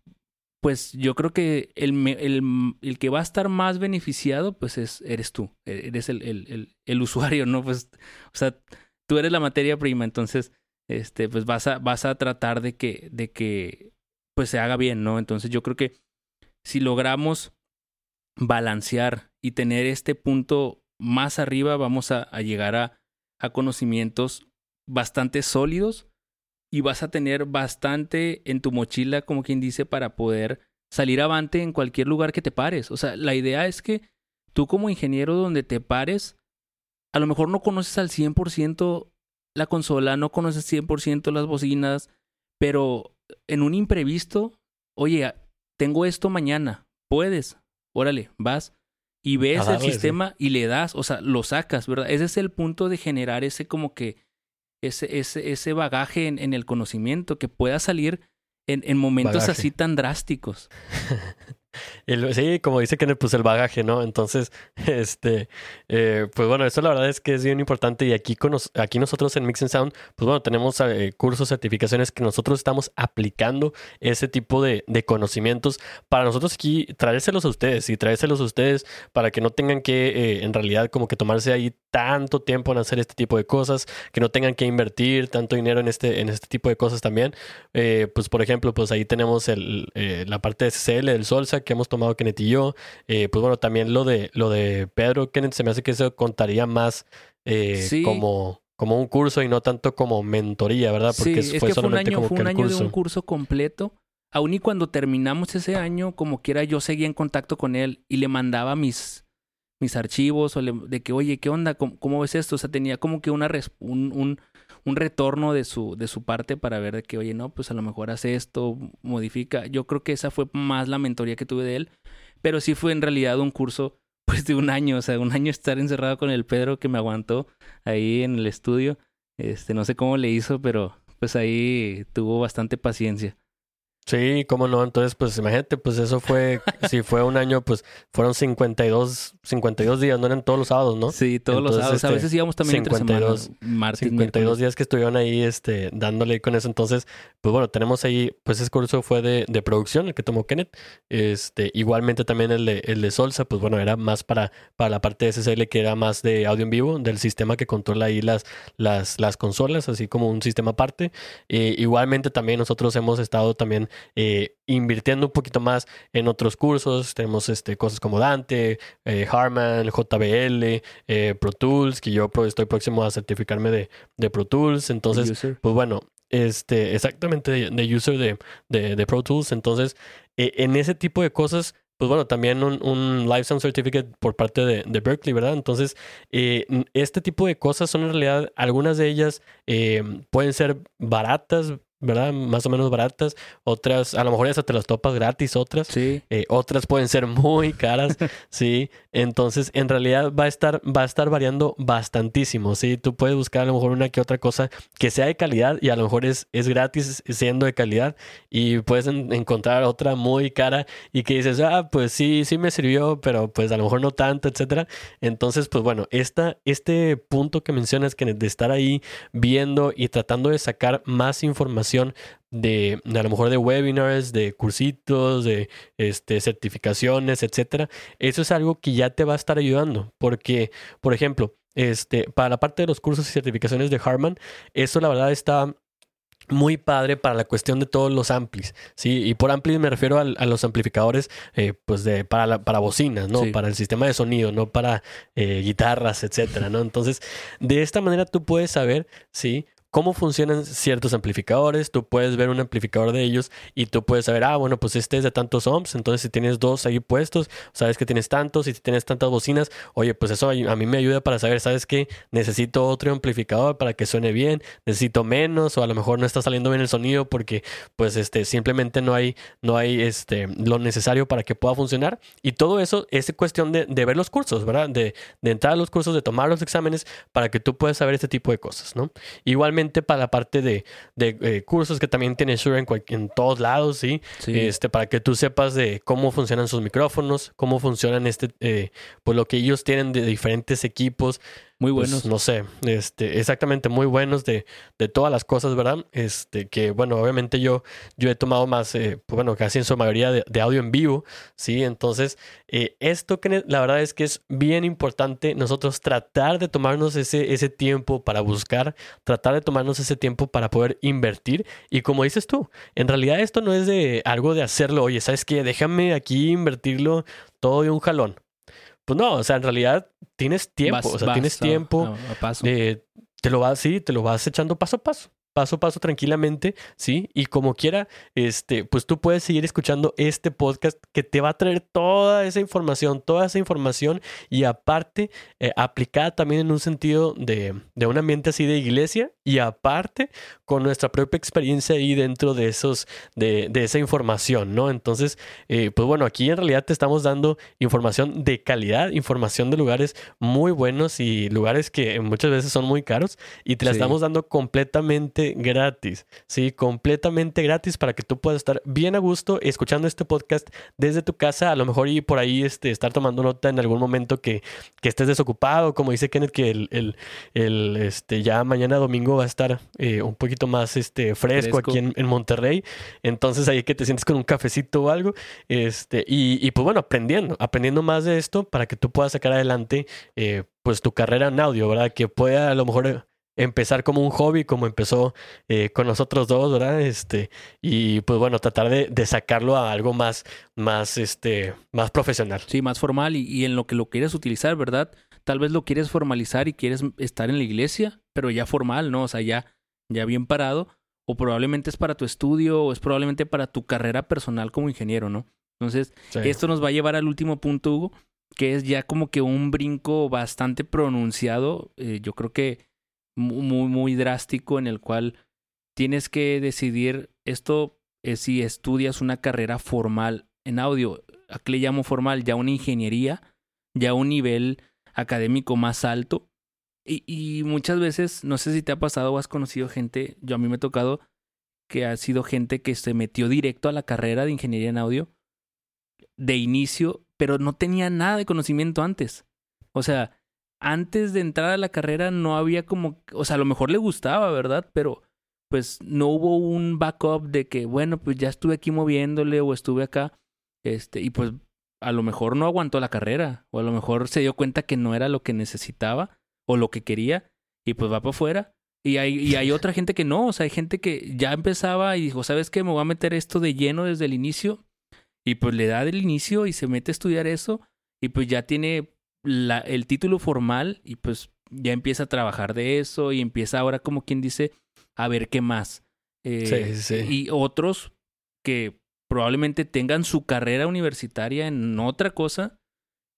pues yo creo que el, el, el, que va a estar más beneficiado, pues es, eres tú, e, eres el, el, el, usuario, ¿no? Pues, o sea, tú eres la materia prima, entonces, este, pues vas a, vas a tratar de que, de que, pues se haga bien, ¿no? Entonces yo creo que si logramos balancear y tener este punto más arriba, vamos a, llegar a, a, conocimientos bastante sólidos y vas a tener bastante en tu mochila, como quien dice, para poder salir avante en cualquier lugar que te pares. O sea, la idea es que tú como ingeniero donde te pares, a lo mejor no conoces al 100% la consola, no conoces 100% las bocinas, pero en un imprevisto, oye, tengo esto mañana, puedes, órale, vas y ves el sistema y le das, o sea, lo sacas, ¿verdad? Ese es el punto de generar ese como que, ese, ese, ese bagaje en, en el conocimiento que pueda salir en, en momentos así tan drásticos. sí, como dice Kenneth, pues el bagaje, ¿no? Entonces, este, eh, pues bueno, eso la verdad es que es bien importante y aquí, con aquí nosotros en Mix and Sound, pues bueno, tenemos eh, cursos, certificaciones que nosotros estamos aplicando ese tipo de, conocimientos para nosotros aquí traérselos a ustedes y traérselos a ustedes para que no tengan que eh, en realidad como que tomarse ahí tanto tiempo en hacer este tipo de cosas, que no tengan que invertir tanto dinero en este, en este tipo de cosas también. pues por ejemplo, pues ahí tenemos el, la parte de SCL, del Solsa, que hemos tomado Kenneth y yo. Eh, pues bueno, también lo de, lo de Pedro Kenneth se me hace que eso contaría más eh, como, como un curso y no tanto como mentoría, ¿verdad? Porque sí, es fue que fue un año, fue un año de un curso completo. Aún y cuando terminamos ese año, como quiera, yo seguía en contacto con él y le mandaba mis, mis archivos o de que, oye, ¿qué onda? ¿Cómo, ves esto? O sea, tenía como que una un, un, un, retorno de su, de su parte para ver de que, oye, no, pues a lo mejor hace esto, modifica. Yo creo que esa fue más la mentoría que tuve de él, pero sí fue en realidad un curso pues de un año, o sea, un año estar encerrado con el Pedro que me aguantó ahí en el estudio. Este, no sé cómo le hizo, pero pues ahí tuvo bastante paciencia. Sí, cómo no. Entonces, pues imagínate, pues eso fue, si fue un año, pues fueron 52, 52 días, no eran todos los sábados, ¿no? Sí, todos los sábados. a veces este, íbamos también 52, entre semana, 52 días que estuvieron ahí, este, dándole con eso. Entonces, pues bueno, tenemos ahí, pues ese curso fue de, de producción, el que tomó Kenneth. Este, igualmente también el de, el de Solsa, pues bueno, era más para, para la parte de SSL que era más de audio en vivo, del sistema que controla ahí las, las, las consolas, así como un sistema aparte. Eh, igualmente también nosotros hemos estado también eh, invirtiendo un poquito más en otros cursos. Tenemos este, cosas como Dante, eh, Harman, JBL, eh, Pro Tools, que yo estoy próximo a certificarme de, de Pro Tools. Entonces, pues bueno, este, exactamente de, user de, de, Pro Tools. Entonces, en ese tipo de cosas, pues bueno, también un, un Sound Certificate por parte de, de Berkeley, ¿verdad? Entonces, este tipo de cosas son en realidad, algunas de ellas pueden ser baratas, ¿verdad? Más o menos baratas. Otras, a lo mejor ya te las topas gratis, otras. Sí. Eh, otras pueden ser muy caras, sí. Entonces, en realidad va a estar, va a estar variando bastantísimo, sí. Tú puedes buscar a lo mejor una que otra cosa que sea de calidad y a lo mejor es, es gratis siendo de calidad y puedes encontrar otra muy cara y que dices, ah, pues sí, sí me sirvió, pero pues a lo mejor no tanto, etcétera. Entonces, pues bueno, esta, este punto que mencionas que de estar ahí viendo y tratando de sacar más información de, a lo mejor de webinars, de cursitos, de este, certificaciones, etcétera. Eso es algo que ya te va a estar ayudando. Porque, por ejemplo, este, para la parte de los cursos y certificaciones de Harman, eso la verdad está muy padre para la cuestión de todos los amplis, ¿sí? Y por amplis me refiero a, los amplificadores, eh, pues, de, para, para bocinas, ¿no? Para el sistema de sonido, no para eh, guitarras, etcétera, ¿no? Entonces, de esta manera tú puedes saber, ¿sí? Cómo funcionan ciertos amplificadores. Tú puedes ver un amplificador de ellos y tú puedes saber, ah, bueno, pues este es de tantos ohms. Entonces, si tienes dos ahí puestos, sabes que tienes tantos. Y si tienes tantas bocinas, oye, pues eso a mí me ayuda para saber, ¿sabes qué? Necesito otro amplificador para que suene bien. Necesito menos o a lo mejor no está saliendo bien el sonido porque, pues, este, simplemente no hay, no hay, este, lo necesario para que pueda funcionar. Y todo eso es cuestión de, ver los cursos, ¿verdad? De, de entrar a los cursos, de tomar los exámenes para que tú puedas saber este tipo de cosas, ¿no? Igualmente para la parte de, eh, cursos que también tiene Shure en, en todos lados, ¿sí? Este, para que tú sepas de cómo funcionan sus micrófonos, cómo funcionan este, eh, pues lo que ellos tienen de diferentes equipos. Muy pues, buenos. no sé, este, exactamente muy buenos de, de, todas las cosas, ¿verdad? Este, que bueno, obviamente yo, yo he tomado más, eh, pues, bueno, casi en su mayoría de, audio en vivo, ¿sí? Entonces, eh, esto que la verdad es que es bien importante nosotros tratar de tomarnos ese, ese tiempo para buscar, tratar de tomarnos ese tiempo para poder invertir. Y como dices tú, en realidad esto no es de algo de hacerlo, oye, ¿sabes qué? Déjame aquí invertirlo todo de un jalón. Pues no, o sea, en realidad tienes tiempo, o sea, tienes tiempo. te lo vas, sí, te lo vas echando paso a paso paso a paso tranquilamente, ¿sí? Y como quiera, este, pues tú puedes seguir escuchando este podcast que te va a traer toda esa información, toda esa información y aparte eh, aplicada también en un sentido de, de, un ambiente así de iglesia y aparte con nuestra propia experiencia ahí dentro de esos, de, de esa información, ¿no? Entonces, eh, pues bueno, aquí en realidad te estamos dando información de calidad, información de lugares muy buenos y lugares que muchas veces son muy caros y te la estamos dando completamente gratis, ¿sí? Completamente gratis para que tú puedas estar bien a gusto escuchando este podcast desde tu casa, a lo mejor y por ahí este, estar tomando nota en algún momento que, que estés desocupado, como dice Kenneth, que el, el, este, ya mañana domingo va a estar eh, un poquito más este, fresco, aquí en, Monterrey, entonces ahí que te sientes con un cafecito o algo, este, y, y pues bueno, aprendiendo, aprendiendo más de esto para que tú puedas sacar adelante eh, pues tu carrera en audio, ¿verdad? Que pueda a lo mejor empezar como un hobby, como empezó eh, con nosotros dos, ¿verdad? Este, y pues bueno, tratar de, de, sacarlo a algo más, más, este, más profesional. Sí, más formal y, y, en lo que lo quieres utilizar, ¿verdad? Tal vez lo quieres formalizar y quieres estar en la iglesia, pero ya formal, ¿no? O sea, ya, ya bien parado. O probablemente es para tu estudio o es probablemente para tu carrera personal como ingeniero, ¿no? Entonces, esto nos va a llevar al último punto, Hugo, que es ya como que un brinco bastante pronunciado, eh, yo creo que muy, muy drástico en el cual tienes que decidir esto es si estudias una carrera formal en audio. ¿A qué le llamo formal? Ya una ingeniería, ya un nivel académico más alto. Y, muchas veces, no sé si te ha pasado o has conocido gente, yo a mí me ha tocado que ha sido gente que se metió directo a la carrera de ingeniería en audio de inicio, pero no tenía nada de conocimiento antes. O sea, antes de entrar a la carrera no había como, o sea, a lo mejor le gustaba, ¿verdad? Pero pues no hubo un backup de que, bueno, pues ya estuve aquí moviéndole o estuve acá, este, y pues a lo mejor no aguantó la carrera, o a lo mejor se dio cuenta que no era lo que necesitaba o lo que quería, y pues va para afuera. Y hay, y hay otra gente que no, o sea, hay gente que ya empezaba y dijo, ¿sabes qué? Me voy a meter esto de lleno desde el inicio, y pues le da del inicio y se mete a estudiar eso, y pues ya tiene la, el título formal, y pues ya empieza a trabajar de eso, y empieza ahora como quien dice a ver qué más. sí, sí. Eh, Y otros que probablemente tengan su carrera universitaria en otra cosa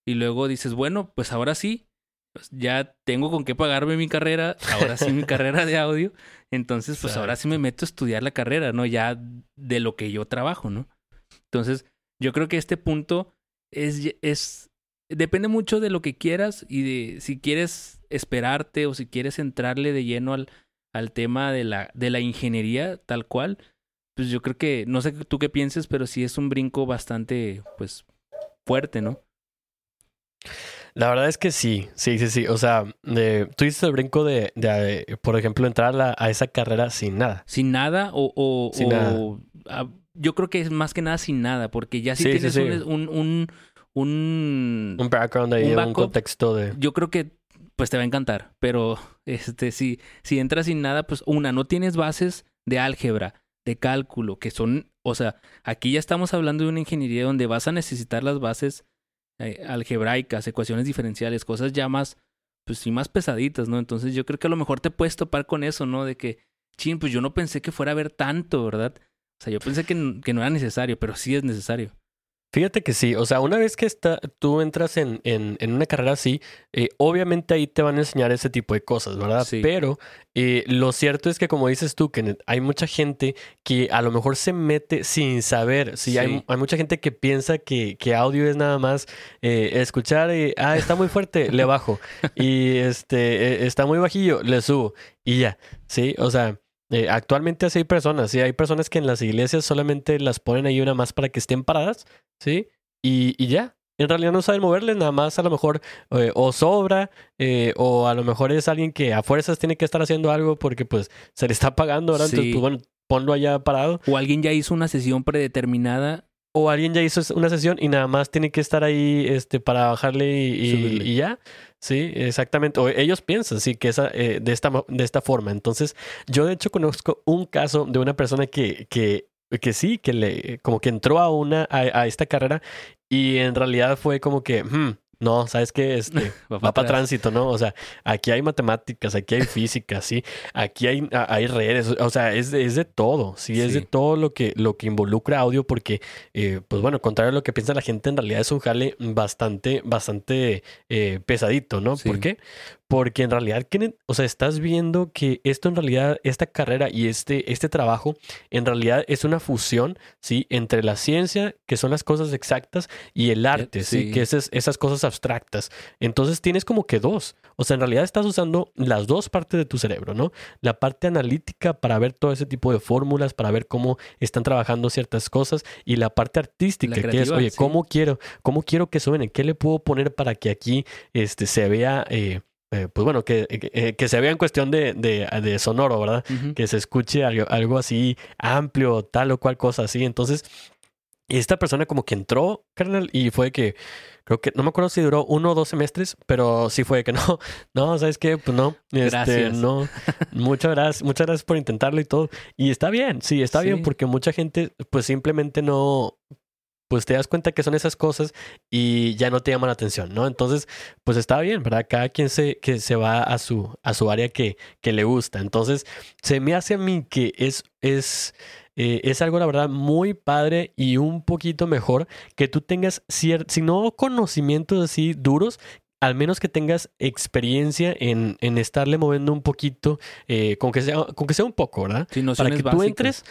y luego dices, bueno, pues ahora sí, pues ya tengo con qué pagarme mi carrera, ahora sí mi carrera de audio, entonces pues ahora sí me meto a estudiar la carrera, ¿no? Ya de lo que yo trabajo, ¿no? Entonces, yo creo que este punto es, es depende mucho de lo que quieras y de si quieres esperarte o si quieres entrarle de lleno al, al tema de la, de la ingeniería tal cual, pues yo creo que, no sé tú qué pienses, pero sí es un brinco bastante, pues, fuerte, ¿no? La verdad es que sí, sí, sí, sí. O sea, eh, tú hiciste el brinco de, de, por ejemplo, entrar a, la, a, esa carrera sin nada. Sin nada o... o sin o, nada. A, yo creo que es más que nada sin nada, porque ya si Sí, tienes sí. un, un, un, Un background ahí, Un un, contexto de... yo creo que pues te va a encantar, pero este si si entras sin nada, pues una no tienes bases de álgebra, de cálculo, que son, o sea, aquí ya estamos hablando de una ingeniería donde vas a necesitar las bases eh, algebraicas, ecuaciones diferenciales, cosas ya más pues sí más pesaditas, ¿no? Entonces yo creo que a lo mejor te puedes topar con eso, ¿no? De que, chin, pues yo no pensé que fuera a haber tanto, ¿verdad? O sea, yo pensé que, que no era necesario, pero sí es necesario. Fíjate que sí, o sea, una vez que está, tú entras en, en, en una carrera así, eh, obviamente ahí te van a enseñar ese tipo de cosas, ¿verdad? Sí. Pero eh, lo cierto es que, como dices tú, que hay mucha gente que a lo mejor se mete sin saber. Sí, Sí. Hay, hay mucha gente que piensa que, que audio es nada más eh, escuchar y, ah, está muy fuerte, le bajo. Y este, eh, está muy bajillo, le subo. Y ya, ¿sí? O sea... Eh, actualmente así hay personas, sí, hay personas que en las iglesias solamente las ponen ahí una más para que estén paradas, ¿sí? Y, y ya, en realidad no saben moverle, nada más a lo mejor eh, o sobra eh, o a lo mejor es alguien que a fuerzas tiene que estar haciendo algo porque pues se le está pagando. Entonces, Sí. pues bueno, ponlo allá parado. O alguien ya hizo una sesión predeterminada O alguien ya hizo una sesión y nada más tiene que estar ahí este, para bajarle y, y- ya. Sí, exactamente. O ellos piensan, sí, que esa, eh, de, esta, de esta forma. Entonces, yo de hecho conozco un caso de una persona que, que, que sí, que le, como que entró a una, a, a esta carrera y en realidad fue como que, "Hmm, no, ¿sabes qué? Este, va va para tránsito, ¿no? O sea, aquí hay matemáticas, aquí hay física, sí, aquí hay, hay redes, o sea, es de, es de todo, sí, es de todo lo que, lo que involucra audio, porque, eh, pues bueno, contrario a lo que piensa la gente, en realidad es un jale bastante, bastante eh, pesadito, ¿no? Sí. ¿Por qué? Porque en realidad, Kenneth, o sea, estás viendo que esto en realidad, esta carrera y este, este trabajo, en realidad es una fusión, ¿sí? Entre la ciencia, que son las cosas exactas, y el arte, ¿sí? Eh, sí. Que esas, esas cosas abstractas. Entonces tienes como que dos. O sea, en realidad estás usando las dos partes de tu cerebro, ¿no? La parte analítica para ver todo ese tipo de fórmulas, para ver cómo están trabajando ciertas cosas, y la parte artística, La que es, oye, sí. ¿cómo quiero, cómo quiero que suene? ¿Qué le puedo poner para que aquí este, se vea... eh, eh, pues bueno, que, que, que se vea en cuestión de, de, de sonoro, ¿verdad? Que se escuche algo, algo así amplio, tal o cual cosa así. Entonces, esta persona como que entró, carnal, y fue que, creo que, no me acuerdo si duró uno o dos semestres, pero sí fue que no, no, ¿sabes qué? Pues no, este, Gracias. no, muchas gracias, muchas gracias por intentarlo y todo. Y está bien, sí, está Sí. bien, porque mucha gente, pues simplemente no, pues te das cuenta que son esas cosas y ya no te llaman la atención, ¿no? Entonces, pues está bien, ¿verdad? Cada quien se, que se va a su, a su área que, que le gusta. Entonces, se me hace a mí que es, es, eh, es algo, la verdad, muy padre y un poquito mejor que tú tengas, cierto, si no conocimientos así duros, al menos que tengas experiencia en, en estarle moviendo un poquito, eh, con, que sea, con que sea un poco, ¿verdad? Para que tú entres,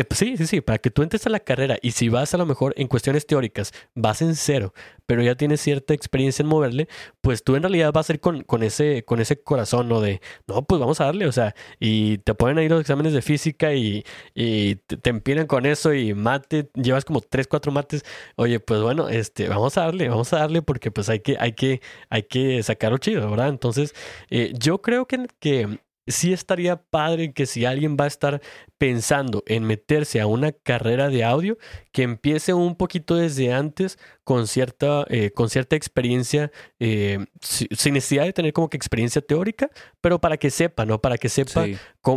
eh, pues sí, sí, sí, para que tú entres a la carrera y si vas a lo mejor en cuestiones teóricas, vas en cero, pero ya tienes cierta experiencia en moverle, pues tú en realidad vas a ir con, con, ese, con ese corazón, ¿no? De, no, pues vamos a darle, o sea, y te ponen ahí los exámenes de física y, y te, te con eso y mate, llevas como tres, cuatro mates, oye, pues bueno, este, vamos a darle, vamos a darle porque pues hay que, hay que, hay que sacarlo chido, ¿verdad? Entonces, eh, yo creo que, que sí estaría padre que si alguien va a estar pensando en meterse a una carrera de audio, que empiece un poquito desde antes con cierta, eh, con cierta experiencia, eh, sin necesidad de tener como que experiencia teórica, pero para que sepa, ¿no? Para que sepa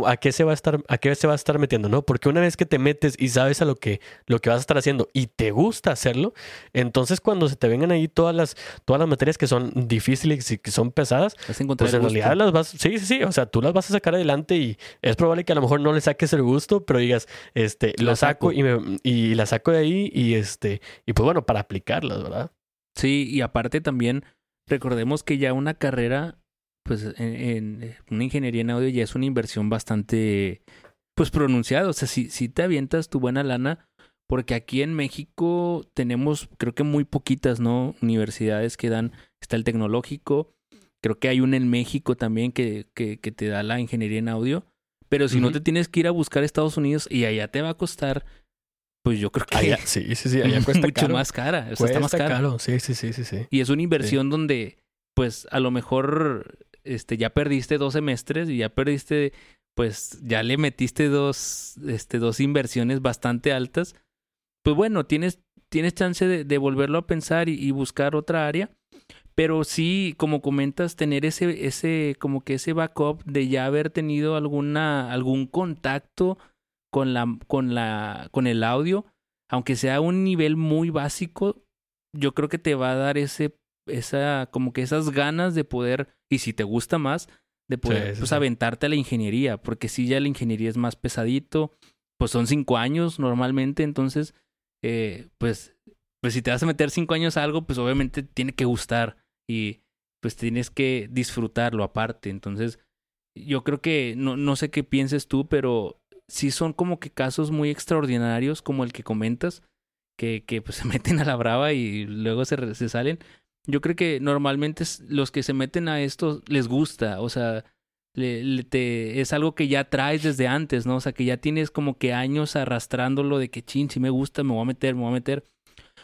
a qué se va a estar, a qué se va a estar metiendo, ¿no? Porque una vez que te metes y sabes a lo que, lo que vas a estar haciendo y te gusta hacerlo, entonces cuando se te vengan ahí todas las, todas las materias que son difíciles y que son pesadas, pues en realidad las vas, sí, sí, sí, o sea, tú las vas a sacar adelante y es probable que a lo mejor no le saques el gusto, pero digas, este, lo saco, Y, me, y la saco de ahí y este, y pues bueno, para ¿verdad? Sí, y aparte también recordemos que ya una carrera, pues en, una ingeniería en audio ya es una inversión bastante, pues pronunciada. O sea, si, si te avientas tu buena lana, porque aquí en México tenemos, creo que muy poquitas, ¿no? Universidades que dan, está el tecnológico, creo que hay una en México también que, que, que te da la ingeniería en audio, pero si no te tienes que ir a buscar Estados Unidos y allá te va a costar pues yo creo que sí, sí, sí, allá cuesta mucho más cara. O sea, está más caro. Sí, sí, sí, sí, sí. Y es una inversión donde, pues, a lo mejor este, ya perdiste dos semestres y ya perdiste, pues, ya le metiste dos, este, dos inversiones bastante altas. Pues bueno, tienes, tienes chance de, volverlo a pensar y, y, buscar otra área. Pero sí, como comentas, tener ese, ese, como que ese backup de ya haber tenido alguna, algún contacto con la, con la, con el audio, aunque sea un nivel muy básico, yo creo que te va a dar ese, esa, como que esas ganas de poder, y si te gusta más, de poder pues, aventarte a la ingeniería, porque si ya la ingeniería es más pesadito, pues son cinco años normalmente, entonces, eh, pues, pues si te vas a meter cinco años a algo, pues obviamente tiene que gustar y pues tienes que disfrutarlo aparte, entonces, yo creo que, no, no sé qué pienses tú, pero sí son como que casos muy extraordinarios, como el que comentas, que, que pues se meten a la brava y luego se, se salen. Yo creo que normalmente los que se meten a esto les gusta, o sea, le, te, es algo que ya traes desde antes, ¿no? O sea, que ya tienes como que años arrastrándolo de que, chin, si me gusta, me voy a meter, me voy a meter.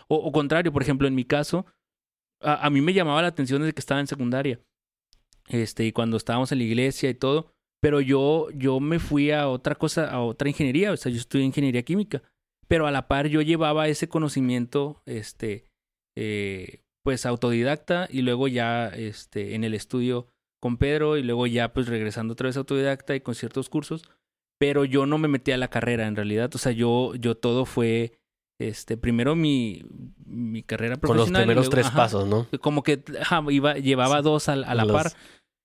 O, o contrario, por ejemplo, en mi caso, a, a, mí me llamaba la atención desde que estaba en secundaria. Este, y cuando estábamos en la iglesia y todo, pero yo, yo me fui a otra cosa, a otra ingeniería, o sea, yo estudié ingeniería química, pero a la par yo llevaba ese conocimiento, este, eh, pues autodidacta y luego ya, este, en el estudio con Pedro y luego ya pues regresando otra vez autodidacta y con ciertos cursos, pero yo no me metí a la carrera en realidad, o sea, yo, yo todo fue, este, primero mi, mi carrera profesional. Con los primeros tres pasos, ¿no? Como que iba, llevaba dos a, a la par.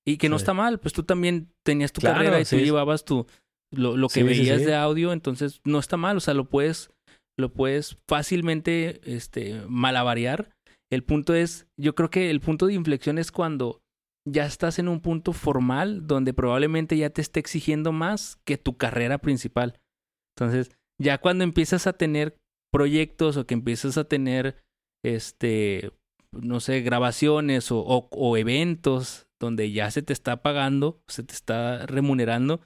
Y que no está mal, pues tú también tenías tu carrera y tú llevabas tu lo, lo que veías de audio, entonces no está mal, o sea, lo puedes lo puedes fácilmente este malavariar. El punto es, yo creo que el punto de inflexión es cuando ya estás en un punto formal donde probablemente ya te esté exigiendo más que tu carrera principal. Entonces, ya cuando empiezas a tener proyectos o que empiezas a tener este no sé, grabaciones o, o eventos donde ya se te está pagando, se te está remunerando,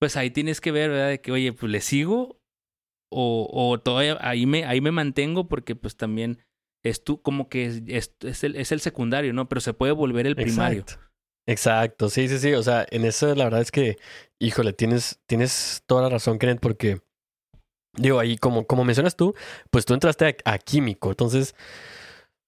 pues ahí tienes que ver, ¿verdad? De que, oye, pues le sigo o, o todavía ahí me, ahí me mantengo porque pues también es tú como que es, es, el, es el secundario, ¿no? Pero se puede volver el primario. Exacto. Exacto, sí, sí, sí. O sea, en eso la verdad es que, híjole, tienes, tienes toda la razón, Kenneth, porque digo, ahí como, como mencionas tú, pues tú entraste a químico. Entonces,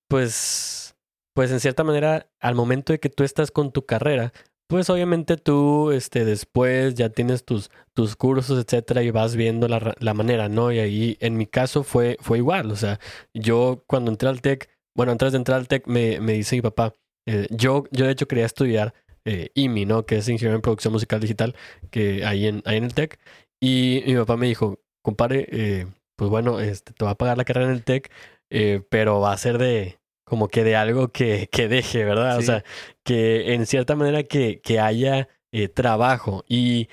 pues pues en cierta manera, al momento de que tú estás con tu carrera, pues obviamente tú, este, después ya tienes tus, tus cursos, etcétera, y vas viendo la, la manera, ¿no? Y ahí, en mi caso, fue, fue igual. O sea, yo cuando entré al TEC, bueno, antes de entrar al TEC, me, me dice mi papá, eh, yo, yo de hecho quería estudiar eh, IMI, ¿no? Que es Ingeniero en Producción Musical Digital, que ahí en, ahí en el TEC. Y mi papá me dijo, compadre, eh, pues bueno, este, te va a pagar la carrera en el TEC, eh, pero va a ser de como que de algo que, que deje, ¿verdad? O sea, que en cierta manera que, que haya eh, trabajo. Y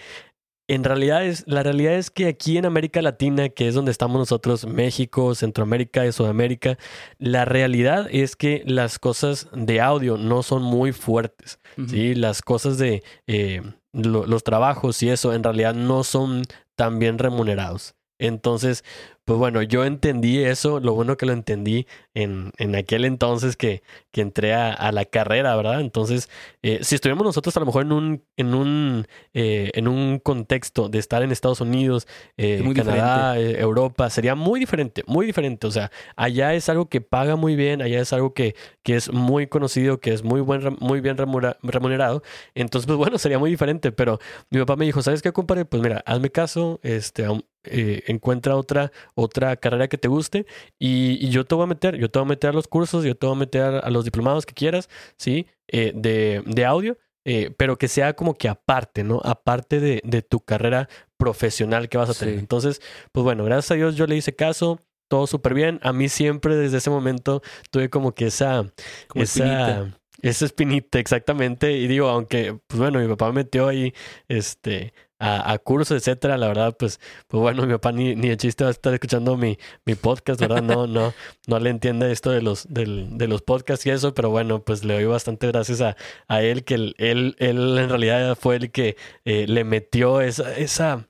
en realidad es, la realidad es que aquí en América Latina, que es donde estamos nosotros, México, Centroamérica y Sudamérica, la realidad es que las cosas de audio no son muy fuertes. ¿sí? Las cosas de eh, lo- los trabajos y eso en realidad no son tan bien remunerados. Entonces, pues bueno, yo entendí eso, lo bueno que lo entendí en, en aquel entonces que, que entré a, a la carrera, ¿verdad? Entonces, eh, si estuviéramos nosotros a lo mejor en un, en un, eh, en un contexto de estar en Estados Unidos, eh, muy Canadá, eh, Europa, sería muy diferente, muy diferente. O sea, allá es algo que paga muy bien, allá es algo que, que es muy conocido, que es muy, buen, muy bien remunerado. Entonces, pues bueno, sería muy diferente. Pero mi papá me dijo, ¿sabes qué, compadre? Pues mira, hazme caso, este, eh, encuentra otra, otra carrera que te guste y, y yo te voy a meter, yo te voy a meter a los cursos, yo te voy a meter a, los diplomados que quieras, ¿sí? Eh, de, de audio. eh, pero que sea como que aparte, ¿no? Aparte de, de tu carrera profesional que vas a tener. Sí. Entonces, pues bueno, gracias a Dios yo le hice caso, todo súper bien. A mí siempre desde ese momento tuve como que esa, Como esa, esa espinita, exactamente. Y digo, aunque, pues bueno, mi papá me metió ahí, este, a, a cursos, etcétera. La verdad, pues, pues bueno, mi papá ni, ni de chiste va a estar escuchando mi, mi podcast, ¿verdad? No, no, no le entiende esto de los, del, de los podcasts y eso, pero bueno, pues le doy bastante gracias a, a él, que él, él, en realidad fue el que eh, le metió esa, esa,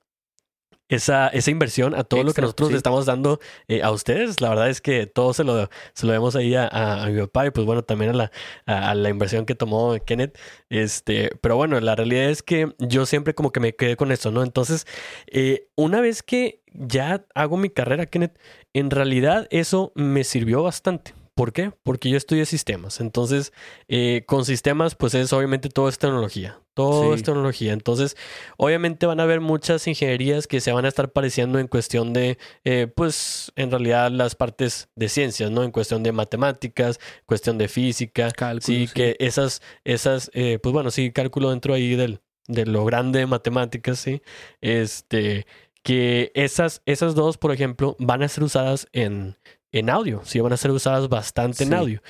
esa, esa inversión a todo lo que nosotros sí. le estamos dando eh, a ustedes. La verdad es que todo se lo, se lo vemos ahí a, a- a mi papá y pues bueno, también a la, a, a la inversión que tomó Kenneth. Este, pero bueno, la realidad es que yo siempre como que me quedé con eso, ¿no? Entonces, eh, una vez que ya hago mi carrera, Kenneth, en realidad eso me sirvió bastante. ¿Por qué? Porque yo estudié sistemas. Entonces, eh, con sistemas, pues es obviamente todo es tecnología. Todo Sí. es tecnología. Entonces, obviamente van a haber muchas ingenierías que se van a estar pareciendo en cuestión de, eh, pues, en realidad las partes de ciencias, ¿no? En cuestión de matemáticas, cuestión de física. Cálculo, sí, sí. que esas, esas, eh, pues bueno, sí, cálculo dentro ahí del, de lo grande de matemáticas, sí. Este, que esas, esas dos, por ejemplo, van a ser usadas en, en audio, sí, van a ser usadas bastante en audio.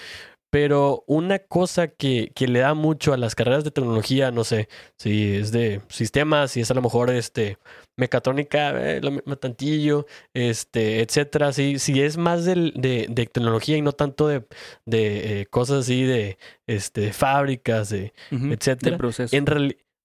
Pero una cosa que, que le da mucho a las carreras de tecnología, no sé, si es de sistemas, si es a lo mejor este mecatrónica, eh, lo mismo tantillo, este, etcétera. Si, si es más del- de, de tecnología y no tanto de, de eh, cosas así de este, fábricas, de, etcétera. De en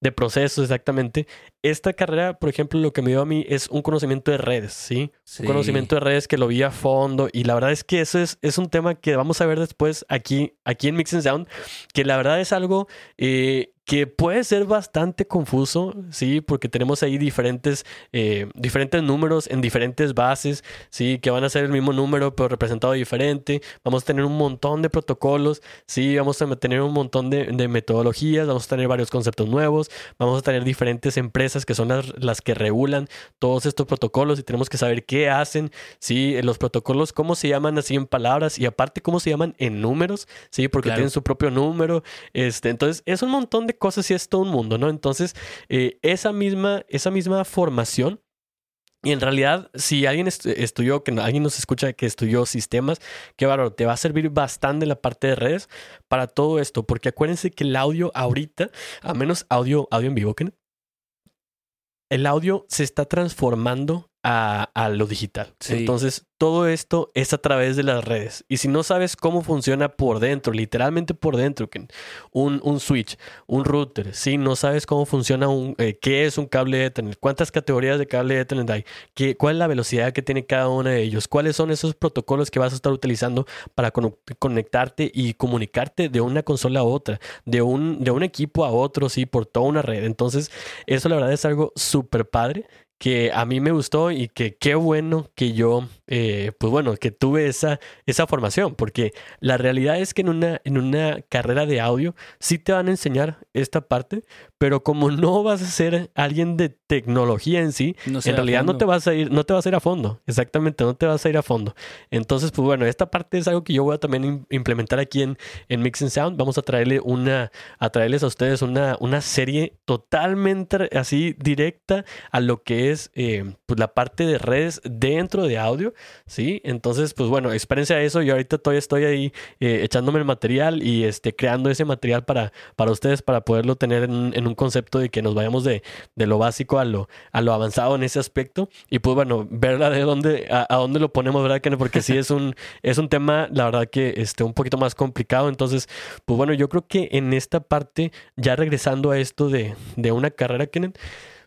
de procesos, exactamente. Esta carrera, por ejemplo, lo que me dio a mí es un conocimiento de redes, ¿sí? Sí. Un conocimiento de redes que lo vi a fondo y la verdad es que eso es, es un tema que vamos a ver después aquí, aquí en Mix and Sound, que la verdad es algo eh, que puede ser bastante confuso, ¿sí? Porque tenemos ahí diferentes, eh, diferentes números en diferentes bases, ¿sí? Que van a ser el mismo número pero representado diferente. Vamos a tener un montón de protocolos, ¿sí? Vamos a tener un montón de, de metodologías, vamos a tener varios conceptos nuevos, vamos a tener diferentes empresas que son las, las que regulan todos estos protocolos y tenemos que saber qué hacen, ¿sí? Los protocolos, cómo se llaman así en palabras y aparte cómo se llaman en números, ¿sí? Porque Claro. tienen su propio número, este, entonces es un montón de cosas y es todo un mundo, ¿no? Entonces, eh, esa misma, esa misma formación y en realidad, si alguien est- estudió, que alguien nos escucha que estudió sistemas, qué bárbaro, te va a servir bastante la parte de redes para todo esto, porque acuérdense que el audio ahorita, a menos audio, audio en vivo, Kenneth, el audio se está transformando a, a lo digital. Sí. Entonces, todo esto es a través de las redes. Y si no sabes cómo funciona por dentro, literalmente por dentro, un, un switch, un router, si no sabes cómo funciona un, eh, qué es un cable Ethernet, cuántas categorías de cable Ethernet hay, qué, cuál es la velocidad que tiene cada uno de ellos, cuáles son esos protocolos que vas a estar utilizando para conectarte y comunicarte de una consola a otra, de un, de un equipo a otro, sí, por toda una red. Entonces, eso la verdad es algo súper padre que a mí me gustó y que qué bueno que yo, eh, pues bueno, que tuve esa, esa formación, porque la realidad es que en una, en una carrera de audio sí te van a enseñar esta parte, pero como no vas a ser alguien de tecnología en sí, No en realidad no te vas a ir, no te vas a ir a fondo, exactamente, no te vas a ir a fondo. Entonces, pues bueno, esta parte es algo que yo voy a también im- implementar aquí en, en Mix and Sound. Vamos a traerle una, a traerles a ustedes una, una serie totalmente así directa a lo que que es eh, pues la parte de redes dentro de audio, ¿sí? Entonces, pues bueno, experiencia a eso. Yo ahorita todavía estoy ahí eh, echándome el material y este, creando ese material para, para ustedes, para poderlo tener en, un concepto de que nos vayamos de, de, lo básico a lo, a lo avanzado en ese aspecto. Y pues bueno, verla de dónde, a, dónde lo ponemos, ¿verdad? Porque sí es un, es un tema, la verdad que este, un poquito más complicado. Entonces, pues bueno, yo creo que en esta parte, ya regresando a esto de, de una carrera, Kenneth,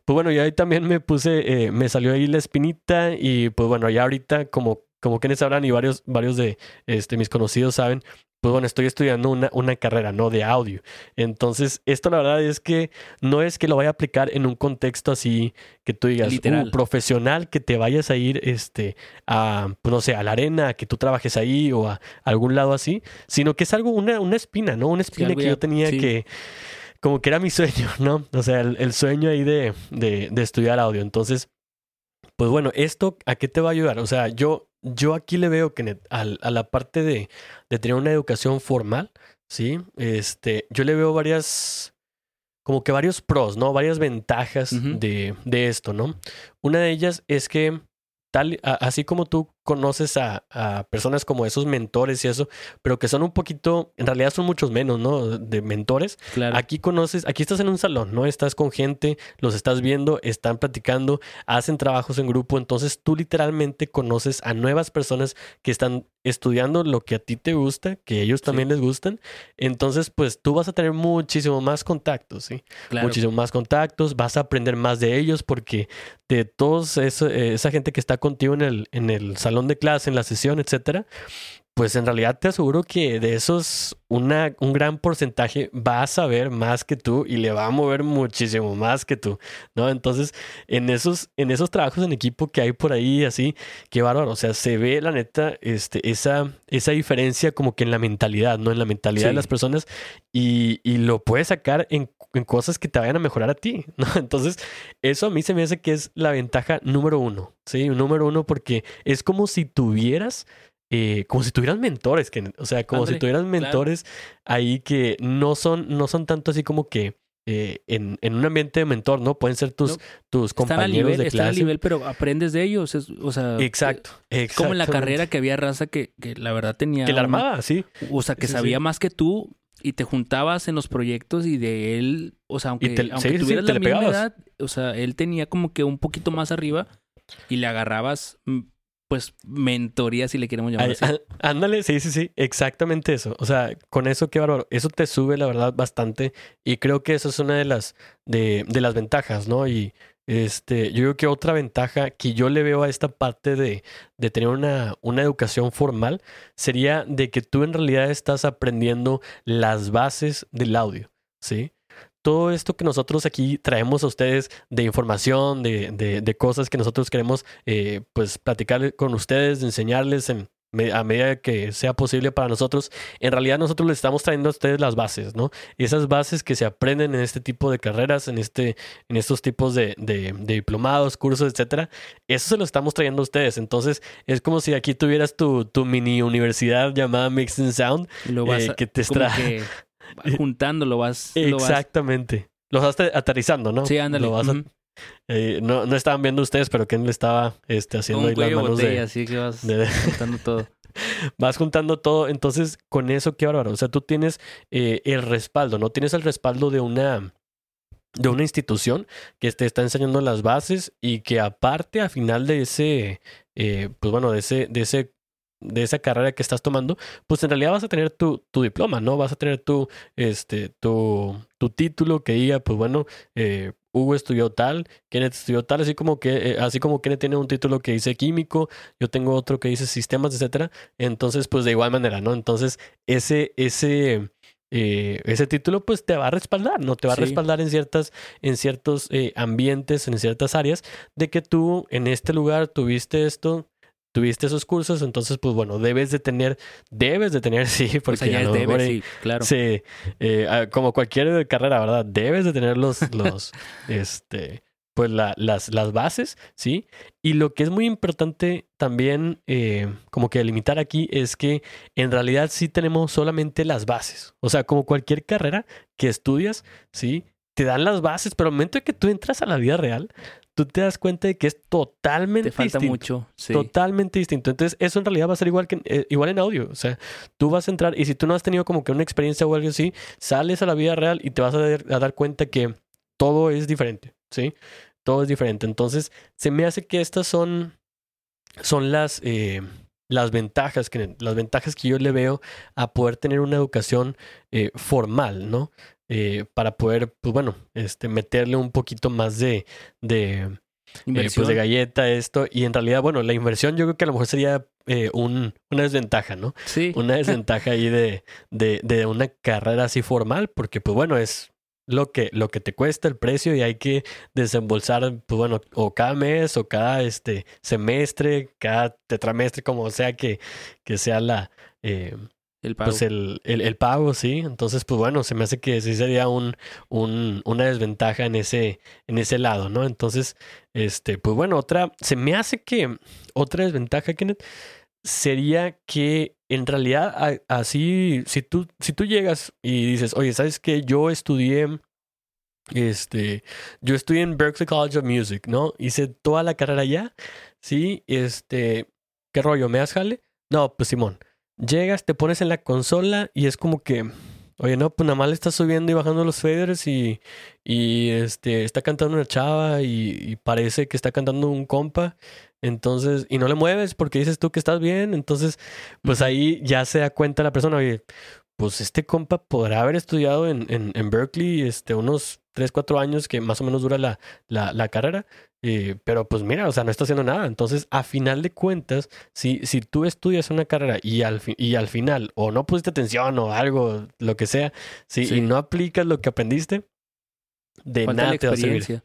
pues bueno, yo ahí también me puse, eh, me salió ahí la espinita y pues bueno, ya ahorita como, como quienes sabrán y varios, varios de este, mis conocidos saben, pues bueno, estoy estudiando una, una, carrera, ¿no? De audio. Entonces, esto la verdad es que no es que lo vaya a aplicar en un contexto así que tú digas, uh, profesional, que te vayas a ir, este, a, pues no sé, a la arena, que tú trabajes ahí o a, algún lado así, sino que es algo, una, una espina, ¿no? Una espina que yo tenía que como que era mi sueño, ¿no? O sea, el, sueño ahí de, de, de, estudiar audio. Entonces, pues bueno, ¿esto a qué te va a ayudar? O sea, yo, yo aquí le veo que a, a la parte de, de, tener una educación formal, ¿sí? Este, yo le veo varias, como que varios pros, ¿no? Varias ventajas de, de esto, ¿no? Una de ellas es que tal, así como tú conoces a, personas como esos mentores y eso, pero que son un poquito, en realidad son muchos menos, ¿no? De mentores. Claro. Aquí conoces, aquí estás en un salón, ¿no? Estás con gente, los estás viendo, están platicando, hacen trabajos en grupo, entonces tú literalmente conoces a nuevas personas que están estudiando lo que a ti te gusta, que ellos también les gustan. Entonces, pues tú vas a tener muchísimo más contactos, ¿sí? Muchísimo más contactos, vas a aprender más de ellos porque de todos esa gente que está contigo en el, en el salón, de clase, en la sesión, etcétera, pues en realidad te aseguro que de esos una, un gran porcentaje va a saber más que tú y le va a mover muchísimo más que tú, ¿no? Entonces, en esos, en esos trabajos en equipo que hay por ahí, así, qué bárbaro, o sea, se ve la neta este, esa, esa diferencia como que en la mentalidad, ¿no? En la mentalidad de las personas y, y lo puedes sacar en, en, cosas que te vayan a mejorar a ti, ¿no? Entonces, eso a mí se me hace que es la ventaja número uno, ¿sí? Número uno porque es como si tuvieras eh, como si tuvieran mentores, que, o sea, como si tuvieran mentores ahí que no son, no son tanto así como que eh, en, en, un ambiente de mentor, ¿no? Pueden ser tus, tus compañeros de clase. Están a nivel, pero aprendes de ellos. o sea, exacto, Como en la carrera que había raza que, que la verdad tenía. Que la armaba, sí. O sea, que sabía más que tú y te juntabas en los proyectos y de él, o sea, aunque, aunque tuvieras la misma edad, o sea, él tenía como que un poquito más arriba y le agarrabas mm, pues, mentoría, si le queremos llamar así. Ándale, sí, sí, sí, exactamente eso. O sea, con eso, qué bárbaro. Eso te sube, la verdad, bastante. Y creo que eso es una de las, de, de las ventajas, ¿no? Y este, yo creo que otra ventaja que yo le veo a esta parte de, de tener una, una educación formal sería de que tú en realidad estás aprendiendo las bases del audio, ¿sí? Todo esto que nosotros aquí traemos a ustedes de información, de, de, cosas que nosotros queremos eh, pues platicar con ustedes, enseñarles en, a medida que sea posible para nosotros, en realidad nosotros les estamos trayendo a ustedes las bases, ¿no? Esas bases que se aprenden en este tipo de carreras, en, este, en estos tipos de, de, diplomados, cursos, etcétera, eso se lo estamos trayendo a ustedes. Entonces, es como si aquí tuvieras tu, tu mini universidad llamada Mixing Sound, eh, que te está juntándolo, vas. Exactamente. Lo vas aterrizando, ¿no? Sí, ándale. Eh, no, no estaban viendo ustedes, pero Ken le estaba este, haciendo ahí las manos de, así que vas juntando todo. vas juntando todo. Entonces, con eso, qué bárbaro. O sea, tú tienes eh, el respaldo, ¿no? Tienes el respaldo de una de una institución que te está enseñando las bases y que aparte a final de ese eh, pues bueno de ese de ese de esa carrera que estás tomando, pues en realidad vas a tener tu, tu diploma, ¿no? Vas a tener tu, este, tu, tu título que diga, pues bueno, eh, Hugo estudió tal, Kenneth estudió tal, así como que, eh, así como Kenneth tiene un título que dice químico, yo tengo otro que dice sistemas, etcétera. Entonces, pues de igual manera, ¿no? Entonces, ese, ese, eh, ese título, pues te va a respaldar, ¿no? Te va a respaldar en ciertas, en ciertos ambientes, en ciertas áreas, de que tú en este lugar tuviste esto, tuviste esos cursos, entonces, pues bueno, debes de tener, debes de tener, sí, porque ya es debe, sí, claro. Sí, eh, como cualquier carrera, ¿verdad? Debes de tener los, los, este, pues la, las, las bases, ¿sí? Y lo que es muy importante también, eh, como que delimitar aquí, es que en realidad sí tenemos solamente las bases. O sea, como cualquier carrera que estudias, ¿sí? te dan las bases, pero al momento de que tú entras a la vida real, tú te das cuenta de que es totalmente Te falta distinto. mucho. Sí. Totalmente distinto. Entonces, eso en realidad va a ser igual que eh, igual en audio. O sea, tú vas a entrar y si tú no has tenido como que una experiencia o algo así, sales a la vida real y te vas a dar, a dar cuenta que todo es diferente, ¿sí? Todo es diferente. Entonces, se me hace que estas son, son las, eh, las ventajas que las ventajas que yo le veo a poder tener una educación eh, formal, ¿no? Eh, para poder, pues bueno, este, meterle un poquito más de, de, eh, pues de galleta esto. Y en realidad, bueno, la inversión yo creo que a lo mejor sería eh, un, una desventaja, ¿no? sí. Una desventaja ahí de, de, de una carrera así formal, porque pues bueno, es lo que, lo que te cuesta el precio y hay que desembolsar, pues bueno, o cada mes o cada este semestre, cada tetramestre, como sea que, que sea la eh, el pago. pues el, el, el pago, sí. Entonces, pues bueno, se me hace que sí sería un, un, una desventaja en ese, en ese lado, ¿no? Entonces, este, pues bueno, otra, se me hace que otra desventaja, Kenneth, sería que en realidad así, si tú, si tú llegas y dices, oye, ¿sabes qué? Yo estudié, este, yo estudié en Berklee College of Music, ¿no? Hice toda la carrera allá, sí, este, ¿qué rollo? ¿Me das jale? No, pues Simón, llegas, te pones en la consola y es como que, oye, no, pues nada más le estás subiendo y bajando los faders y, y este, está cantando una chava y, y parece que está cantando un compa. Entonces, y no le mueves porque dices tú que estás bien. Entonces, pues ahí ya se da cuenta la persona, oye, pues este compa podrá haber estudiado en, en, en Berkeley este, unos 3, 4 años que más o menos dura la, la, la carrera. eh, pero pues mira, o sea, no está haciendo nada. Entonces, a final de cuentas, si, si tú estudias una carrera y al, fi- y al final o no pusiste atención o algo, lo que sea, sí, Sí. y no aplicas lo que aprendiste, de Falta nada te va a servir.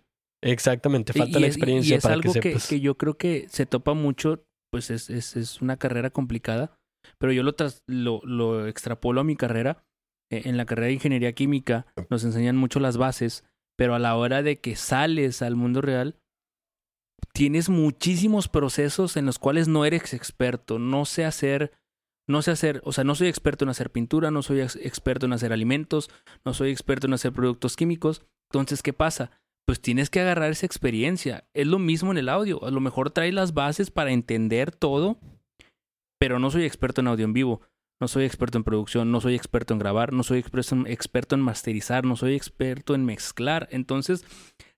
Exactamente, falta y la experiencia Y es para algo que que, sepas. que yo creo que se topa mucho, pues es, es, es una carrera complicada, pero yo lo, tras- lo, lo extrapolo a mi carrera. Eh, En la carrera de ingeniería química nos enseñan mucho las bases, pero a la hora de que sales al mundo real, tienes muchísimos procesos en los cuales no eres experto. No sé hacer, no sé hacer, o sea, no soy experto en hacer pintura, no soy ex- experto en hacer alimentos, no soy experto en hacer productos químicos. Entonces, ¿qué pasa? Pues tienes que agarrar esa experiencia. Es lo mismo en el audio. A lo mejor trae las bases para entender todo, pero no soy experto en audio en vivo. No soy experto en producción, no soy experto en grabar, no soy experto en, masterizar, no soy experto en mezclar. Entonces,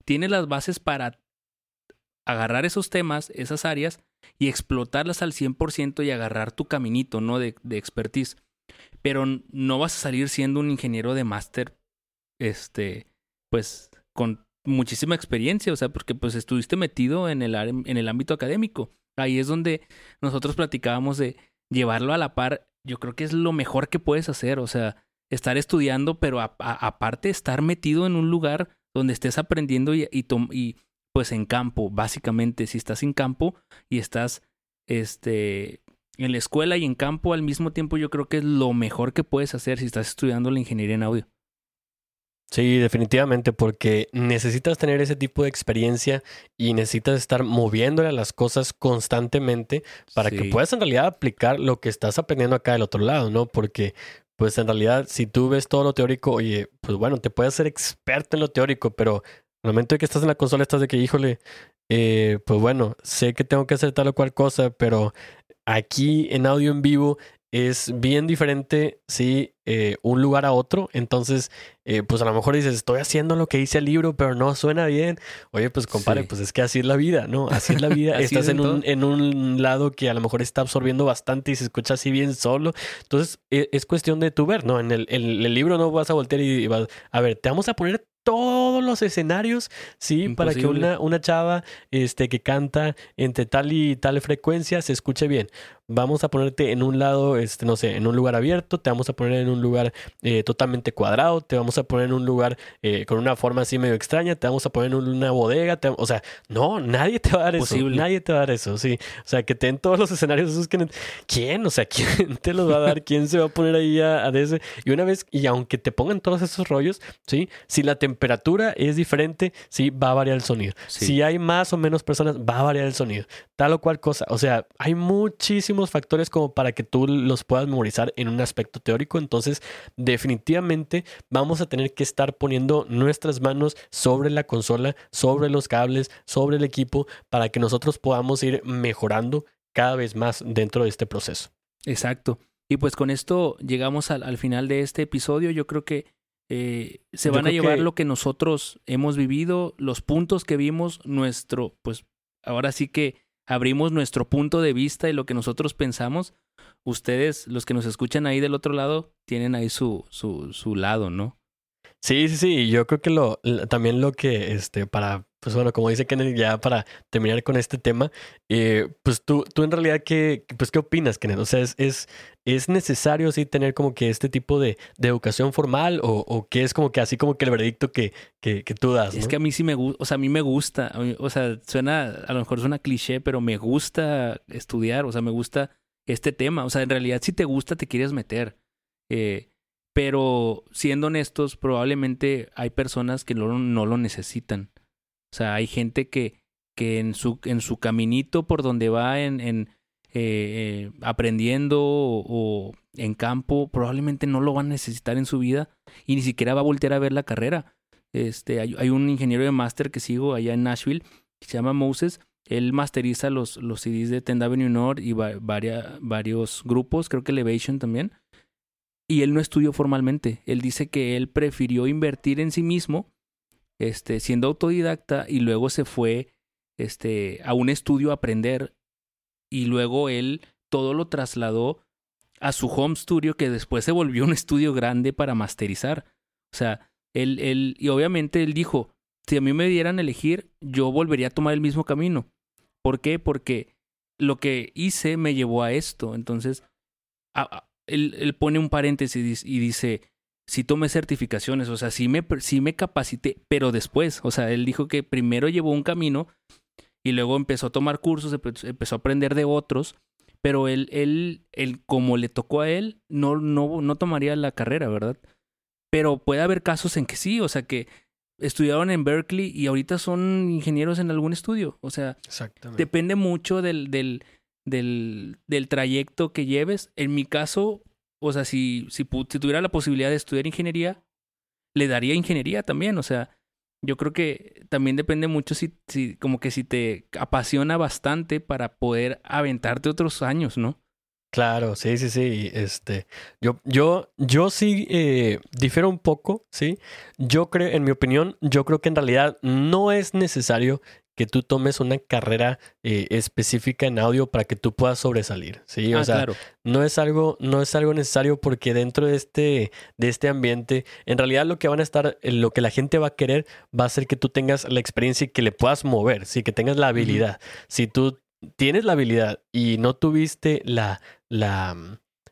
tienes las bases para agarrar esos temas, esas áreas, y explotarlas al 100% y agarrar tu caminito, ¿no? De, de expertise. Pero no vas a salir siendo un ingeniero de máster, este, pues, con muchísima experiencia, o sea, porque pues estuviste metido en el, en el ámbito académico. Ahí es donde nosotros platicábamos de llevarlo a la par. Yo creo que es lo mejor que puedes hacer, o sea, estar estudiando, pero a- aparte estar metido en un lugar donde estés aprendiendo y, y, y, pues en campo, básicamente, si estás en campo y estás este en la escuela y en campo al mismo tiempo, yo creo que es lo mejor que puedes hacer si estás estudiando la ingeniería en audio. Sí, definitivamente, porque necesitas tener ese tipo de experiencia y necesitas estar moviéndole a las cosas constantemente para que puedas en realidad aplicar lo que estás aprendiendo acá del otro lado, ¿no? Porque, pues en realidad, si tú ves todo lo teórico, oye, pues bueno, te puedes ser experto en lo teórico, pero al momento de que estás en la consola estás de que, híjole, eh, pues bueno, sé que tengo que hacer tal o cual cosa, pero aquí en audio en vivo es bien diferente, sí, eh, un lugar a otro. Entonces, eh, pues a lo mejor dices, estoy haciendo lo que dice el libro, pero no suena bien. Oye, pues compadre, Sí. pues es que así es la vida, ¿no? Así es la vida. Estás es en un, en un lado que a lo mejor está absorbiendo bastante y se escucha así bien solo. Entonces, e- es cuestión de tu ver, ¿no? En el, el- el libro no vas a voltear y vas, a ver, te vamos a poner todos los escenarios, sí, para que una, una chava este, que canta entre tal y tal frecuencia se escuche bien. Vamos a ponerte en un lado, este, no sé, en un lugar abierto, te vamos a poner en un lugar eh, totalmente cuadrado, te vamos a poner en un lugar eh, con una forma así medio extraña, te vamos a poner en una bodega, te- o sea, no, nadie te va a dar eso, nadie te va a dar eso, sí, o sea, que te den todos los escenarios esos que, ¿quién? O sea, ¿quién te los va a dar? ¿Quién se va a poner ahí a, a ese? Y una vez, y aunque te pongan todos esos rollos, sí, si la temperatura es diferente, sí, va a variar el sonido. Sí. Si hay más o menos personas, va a variar el sonido. Tal o cual cosa. O sea, hay muchísimos muchísimos factores como para que tú los puedas memorizar en un aspecto teórico. Entonces, definitivamente vamos a tener que estar poniendo nuestras manos sobre la consola, sobre los cables, sobre el equipo, para que nosotros podamos ir mejorando cada vez más dentro de este proceso. Exacto. Y pues con esto llegamos al, final de este episodio. Yo creo que eh, se van a llevar lo que nosotros hemos vivido, los puntos que vimos, nuestro, pues ahora sí que abrimos nuestro punto de vista y lo que nosotros pensamos. Ustedes, los que nos escuchan ahí del otro lado, tienen ahí su, su, su lado, ¿no? Sí, sí, sí. Yo creo que lo, también lo que, este, para pues bueno, como dice Kenneth, ya para terminar con este tema, eh, pues tú, tú en realidad, ¿qué, pues, ¿qué opinas, Kenneth? O sea, ¿es, es, es necesario sí tener como que este tipo de, de educación formal o, o que es como que así como que el veredicto que, que, que tú das? Es que a mí sí me gusta, o sea, a mí me gusta, o sea, suena, a lo mejor suena cliché, pero me gusta estudiar, o sea, me gusta este tema, o sea, en realidad si te gusta te quieres meter. Eh, pero siendo honestos, probablemente hay personas que no, lo necesitan. O sea, hay gente que, que en, su, en su caminito por donde va en, eh, eh, aprendiendo o, en campo, probablemente no lo van a necesitar en su vida y ni siquiera va a voltear a ver la carrera. Este, hay, un ingeniero de máster que sigo allá en Nashville, que se llama Moses. Él masteriza los, los CDs de Ten Avenue North y varios grupos, creo que Elevation también. Y él no estudió formalmente. Él dice que él prefirió invertir en sí mismo este, siendo autodidacta y luego se fue este, a un estudio a aprender y luego él todo lo trasladó a su home studio que después se volvió un estudio grande para masterizar. O sea, él, él, y obviamente él dijo, si a mí me dieran elegir, yo volvería a tomar el mismo camino. ¿Por qué? Porque lo que hice me llevó a esto. Entonces, él, él, pone un paréntesis y dice, sí tomé certificaciones, o sea, sí me, sí me capacité, pero después, o sea, él dijo que primero llevó un camino y luego empezó a tomar cursos, empezó a aprender de otros, pero él, él, él como le tocó a él, no, no, no tomaría la carrera, ¿verdad? Pero puede haber casos en que sí, o sea, que estudiaron en Berkeley y ahorita son ingenieros en algún estudio, o sea, depende mucho del, del, del, del trayecto que lleves. En mi caso, o sea, si, si, tuviera la posibilidad de estudiar ingeniería, le daría ingeniería también. O sea, yo creo que también depende mucho si, si como que si te apasiona bastante para poder aventarte otros años, ¿no? Claro, sí, sí, sí. Este, yo, yo, yo sí eh, difiero un poco, sí. Yo creo, en mi opinión, yo creo que en realidad no es necesario que tú tomes una carrera eh, específica en audio para que tú puedas sobresalir, ¿sí? O ah, sea, no es algo no es algo necesario porque dentro de este de este ambiente, en realidad lo que van a estar eh, lo que la gente va a querer va a ser que tú tengas la experiencia y que le puedas mover, sí, que tengas la habilidad. Si tú tienes la habilidad y no tuviste la la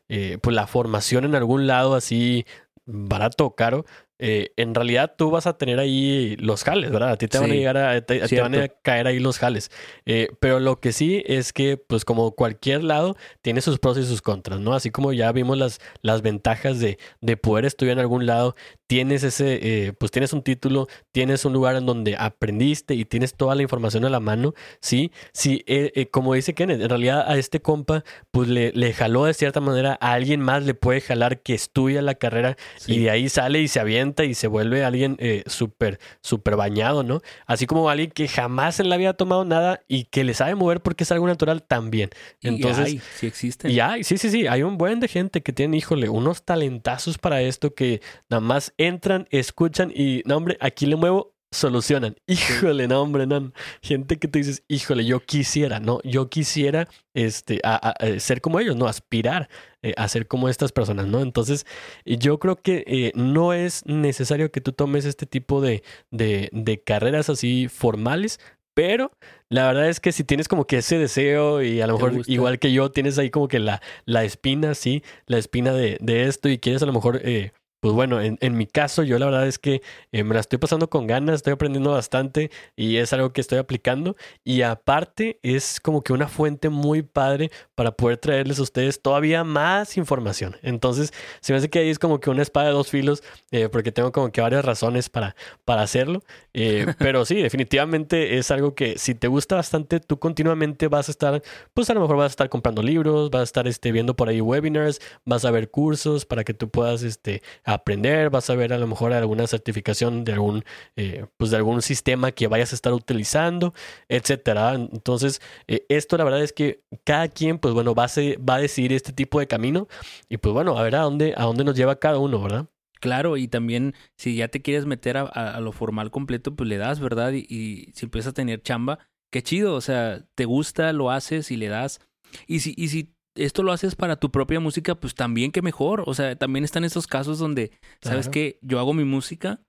eh, pues la formación en algún lado así barato o caro, eh, en realidad tú vas a tener ahí los jales, ¿verdad? A ti te van a llegar a, te, van a caer ahí los jales. Eh, pero lo que sí es que, pues como cualquier lado, tiene sus pros y sus contras, ¿no? Así como ya vimos las, las ventajas de, de poder estudiar en algún lado, tienes ese, eh, pues tienes un título, tienes un lugar en donde aprendiste y tienes toda la información a la mano, ¿sí? Sí, como dice Kenneth, en realidad a este compa, pues le, le, jaló de cierta manera, a alguien más le puede jalar que estudia la carrera y de ahí sale y se avienta y se vuelve alguien eh, súper, súper bañado, ¿no? Así como alguien que jamás en la vida ha tomado nada y que le sabe mover porque es algo natural también. Entonces, y hay, sí existen. Y hay, sí, sí, sí, hay un buen de gente que tiene, híjole, unos talentazos para esto que nada más entran, escuchan y, no, hombre, aquí le muevo solucionan. Híjole, no, hombre, no. Gente que te dices, híjole, yo quisiera, ¿no? Yo quisiera este, a, ser como ellos, ¿no? Aspirar eh, a ser como estas personas, ¿no? Entonces, yo creo que eh, no es necesario que tú tomes este tipo de, de, de carreras así formales, pero la verdad es que si tienes como que ese deseo y a lo mejor igual que yo tienes ahí como que la, la espina, sí, la espina de, de esto y quieres a lo mejor eh, pues bueno, en, en, mi caso, yo la verdad es que eh, me la estoy pasando con ganas, estoy aprendiendo bastante y es algo que estoy aplicando. Y aparte, es como que una fuente muy padre para poder traerles a ustedes todavía más información. Entonces, se me hace que ahí es como que una espada de dos filos, eh, porque tengo como que varias razones para, para hacerlo. Eh, pero sí, definitivamente es algo que si te gusta bastante, tú continuamente vas a estar, pues a lo mejor vas a estar comprando libros, vas a estar este, viendo por ahí webinars, vas a ver cursos para que tú puedas este, aprender, vas a ver a lo mejor alguna certificación de algún, eh, pues de algún sistema que vayas a estar utilizando, etcétera. Entonces, eh, esto la verdad es que cada quien, pues bueno, va a, va a decidir este tipo de camino y pues bueno, a ver a dónde, a dónde nos lleva cada uno, ¿verdad? Claro, y también si ya te quieres meter a, lo formal completo, pues le das, ¿verdad? Y, y, si empiezas a tener chamba, qué chido, o sea, te gusta, lo haces y le das. Y si, y si esto lo haces para tu propia música, pues también que mejor. O sea, también están esos casos donde, ¿sabes qué? Yo hago mi música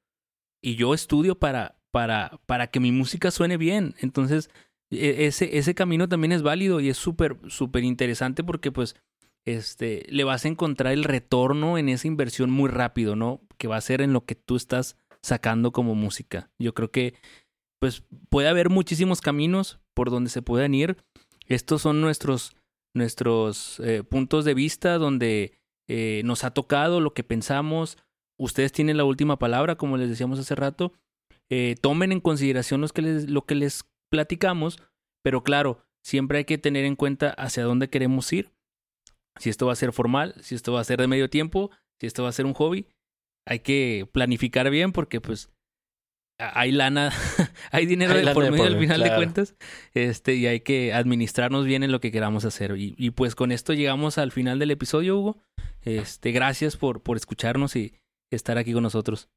y yo estudio para, para, para que mi música suene bien. Entonces, e, ese, ese camino también es válido y es súper, súper interesante porque pues este, le vas a encontrar el retorno en esa inversión muy rápido, ¿no? Que va a ser en lo que tú estás sacando como música. Yo creo que pues puede haber muchísimos caminos por donde se puedan ir. Estos son nuestros nuestros eh, puntos de vista, donde eh, nos ha tocado lo que pensamos. Ustedes tienen la última palabra, como les decíamos hace rato. Eh, tomen en consideración que les, lo que les platicamos, pero claro, siempre hay que tener en cuenta hacia dónde queremos ir. Si esto va a ser formal, si esto va a ser de medio tiempo, si esto va a ser un hobby, hay que planificar bien porque pues hay lana, hay dinero de por medio al final de cuentas, este, y hay que administrarnos bien en lo que queramos hacer. Y, y, pues con esto llegamos al final del episodio, Hugo. Este, gracias por, por escucharnos y estar aquí con nosotros.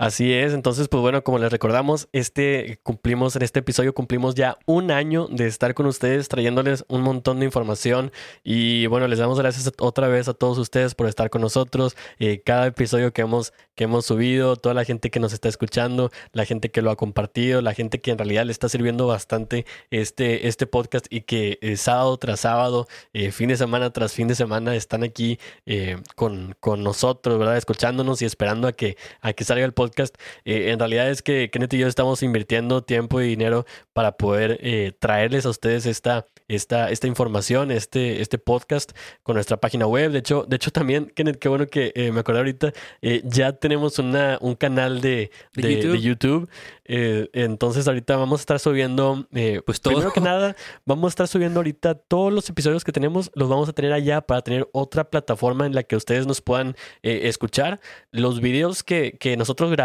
Así es, entonces pues bueno, como les recordamos, este cumplimos en este episodio cumplimos ya un año de estar con ustedes trayéndoles un montón de información y bueno, les damos gracias otra vez a todos ustedes por estar con nosotros, eh, cada episodio que hemos que hemos subido, toda la gente que nos está escuchando, la gente que lo ha compartido, la gente que en realidad le está sirviendo bastante este este podcast y que eh, sábado tras sábado, eh, fin de semana tras fin de semana están aquí con, con nosotros, ¿verdad? Escuchándonos y esperando a que a que salga el podcast eh, en realidad es que Kenneth y yo estamos invirtiendo tiempo y dinero para poder eh, traerles a ustedes esta, esta, esta información, este, este podcast con nuestra página web. De hecho, de hecho también, Kenneth, qué bueno que eh, me acordé ahorita, ya tenemos una, un canal de, De YouTube entonces ahorita vamos a estar subiendo, pues todo. Primero que nada, vamos a estar subiendo ahorita todos los episodios que tenemos, los vamos a tener allá para tener otra plataforma en la que ustedes nos puedan escuchar. Los videos que, que, nosotros grabamos,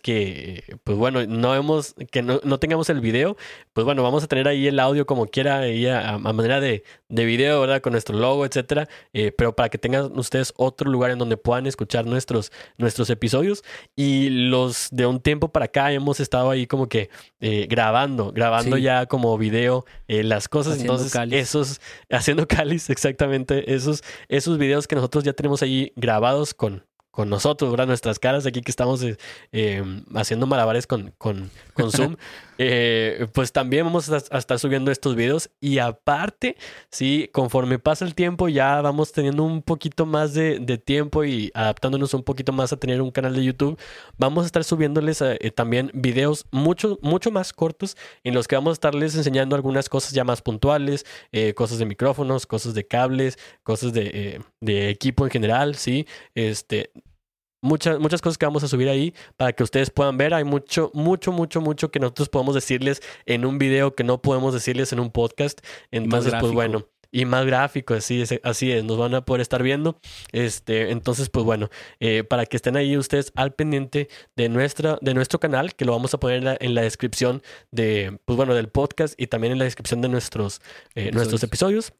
que pues bueno, no hemos, que no, no, tengamos el video, pues bueno, vamos a tener ahí el audio como quiera, ahí a, manera de, de, video, ¿verdad? Con nuestro logo, etcétera. pero para que tengan ustedes otro lugar en donde puedan escuchar nuestros, nuestros episodios. Y los de un tiempo para acá hemos estado ahí como que eh, grabando, grabando ya como video eh, las cosas. Entonces, esos, haciendo cáliz, exactamente, esos, esos videos que nosotros ya tenemos ahí grabados con, con nosotros, ¿verdad? Nuestras caras aquí que estamos eh, em, haciendo malabares con, con, con Zoom. Eh, pues también vamos a, estar subiendo estos videos. Y aparte, sí, conforme pasa el tiempo, ya vamos teniendo un poquito más de, tiempo y adaptándonos un poquito más a tener un canal de YouTube. Vamos a estar subiéndoles eh, también videos mucho, mucho más cortos en los que vamos a estarles enseñando algunas cosas ya más puntuales, cosas de micrófonos, cosas de cables, cosas de, de equipo en general, sí. Este, muchas, muchas cosas que vamos a subir ahí para que ustedes puedan ver. Hay mucho, mucho, mucho, mucho que nosotros podemos decirles en un video que no podemos decirles en un podcast. Entonces, pues bueno. Y más gráfico, así es, así es, nos van a poder estar viendo. Este, entonces, pues bueno, eh, para que estén ahí ustedes al pendiente de, nuestra, de nuestro canal, que lo vamos a poner en la, descripción de, pues bueno, del podcast y también en la descripción de nuestros, eh, nuestros episodios.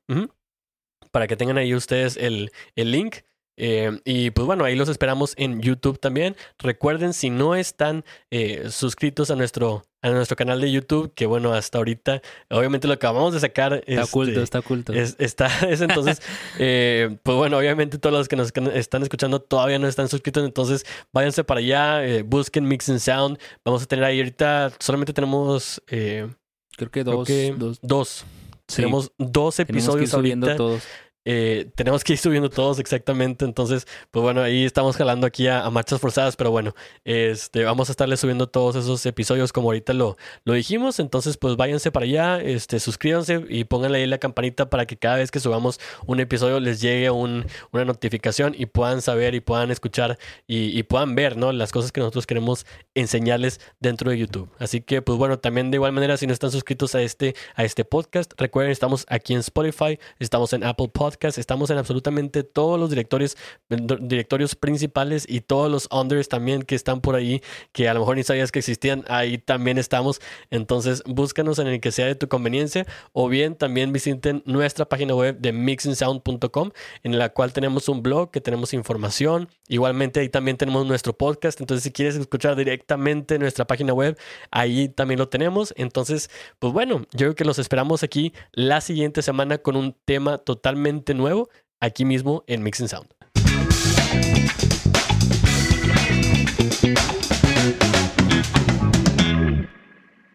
Para que tengan ahí ustedes el, el link eh, y pues bueno, ahí los esperamos en YouTube también. Recuerden, si no están eh, suscritos a nuestro, a nuestro canal de YouTube, que bueno, hasta ahorita, obviamente lo acabamos de sacar. Está este, oculto, está oculto. está, es entonces, eh, pues bueno, obviamente todos los que nos están escuchando todavía no están suscritos, entonces váyanse para allá, busquen Mix and Sound. Vamos a tener ahí ahorita, solamente tenemos... creo que dos. dos. Tenemos dos episodios ahorita. Todos. Eh, tenemos que ir subiendo todos exactamente. Entonces, pues bueno, ahí estamos jalando aquí a, marchas forzadas, pero bueno, este, vamos a estarle subiendo todos esos episodios como ahorita lo, lo dijimos. Entonces, pues váyanse para allá, este, suscríbanse y pónganle ahí la campanita para que cada vez que subamos un episodio les llegue un, una notificación y puedan saber y puedan escuchar y, y puedan ver, ¿no? Las cosas que nosotros queremos enseñarles dentro de YouTube. Así que, pues bueno, también de igual manera, si no están suscritos a este, a este podcast, recuerden, estamos aquí en Spotify, estamos en Apple Podcasts, estamos en absolutamente todos los directorios, directorios principales y todos los unders también que están por ahí, que a lo mejor ni sabías que existían, ahí también estamos. Entonces, búscanos en el que sea de tu conveniencia o bien también visiten nuestra página web de mixingsound.com en la cual tenemos un blog que tenemos información. Igualmente ahí también tenemos nuestro podcast. Entonces, si quieres escuchar directamente nuestra página web, ahí también lo tenemos. Entonces, pues bueno, yo creo que los esperamos aquí la siguiente semana con un tema totalmente nuevo aquí mismo en Mixing Sound.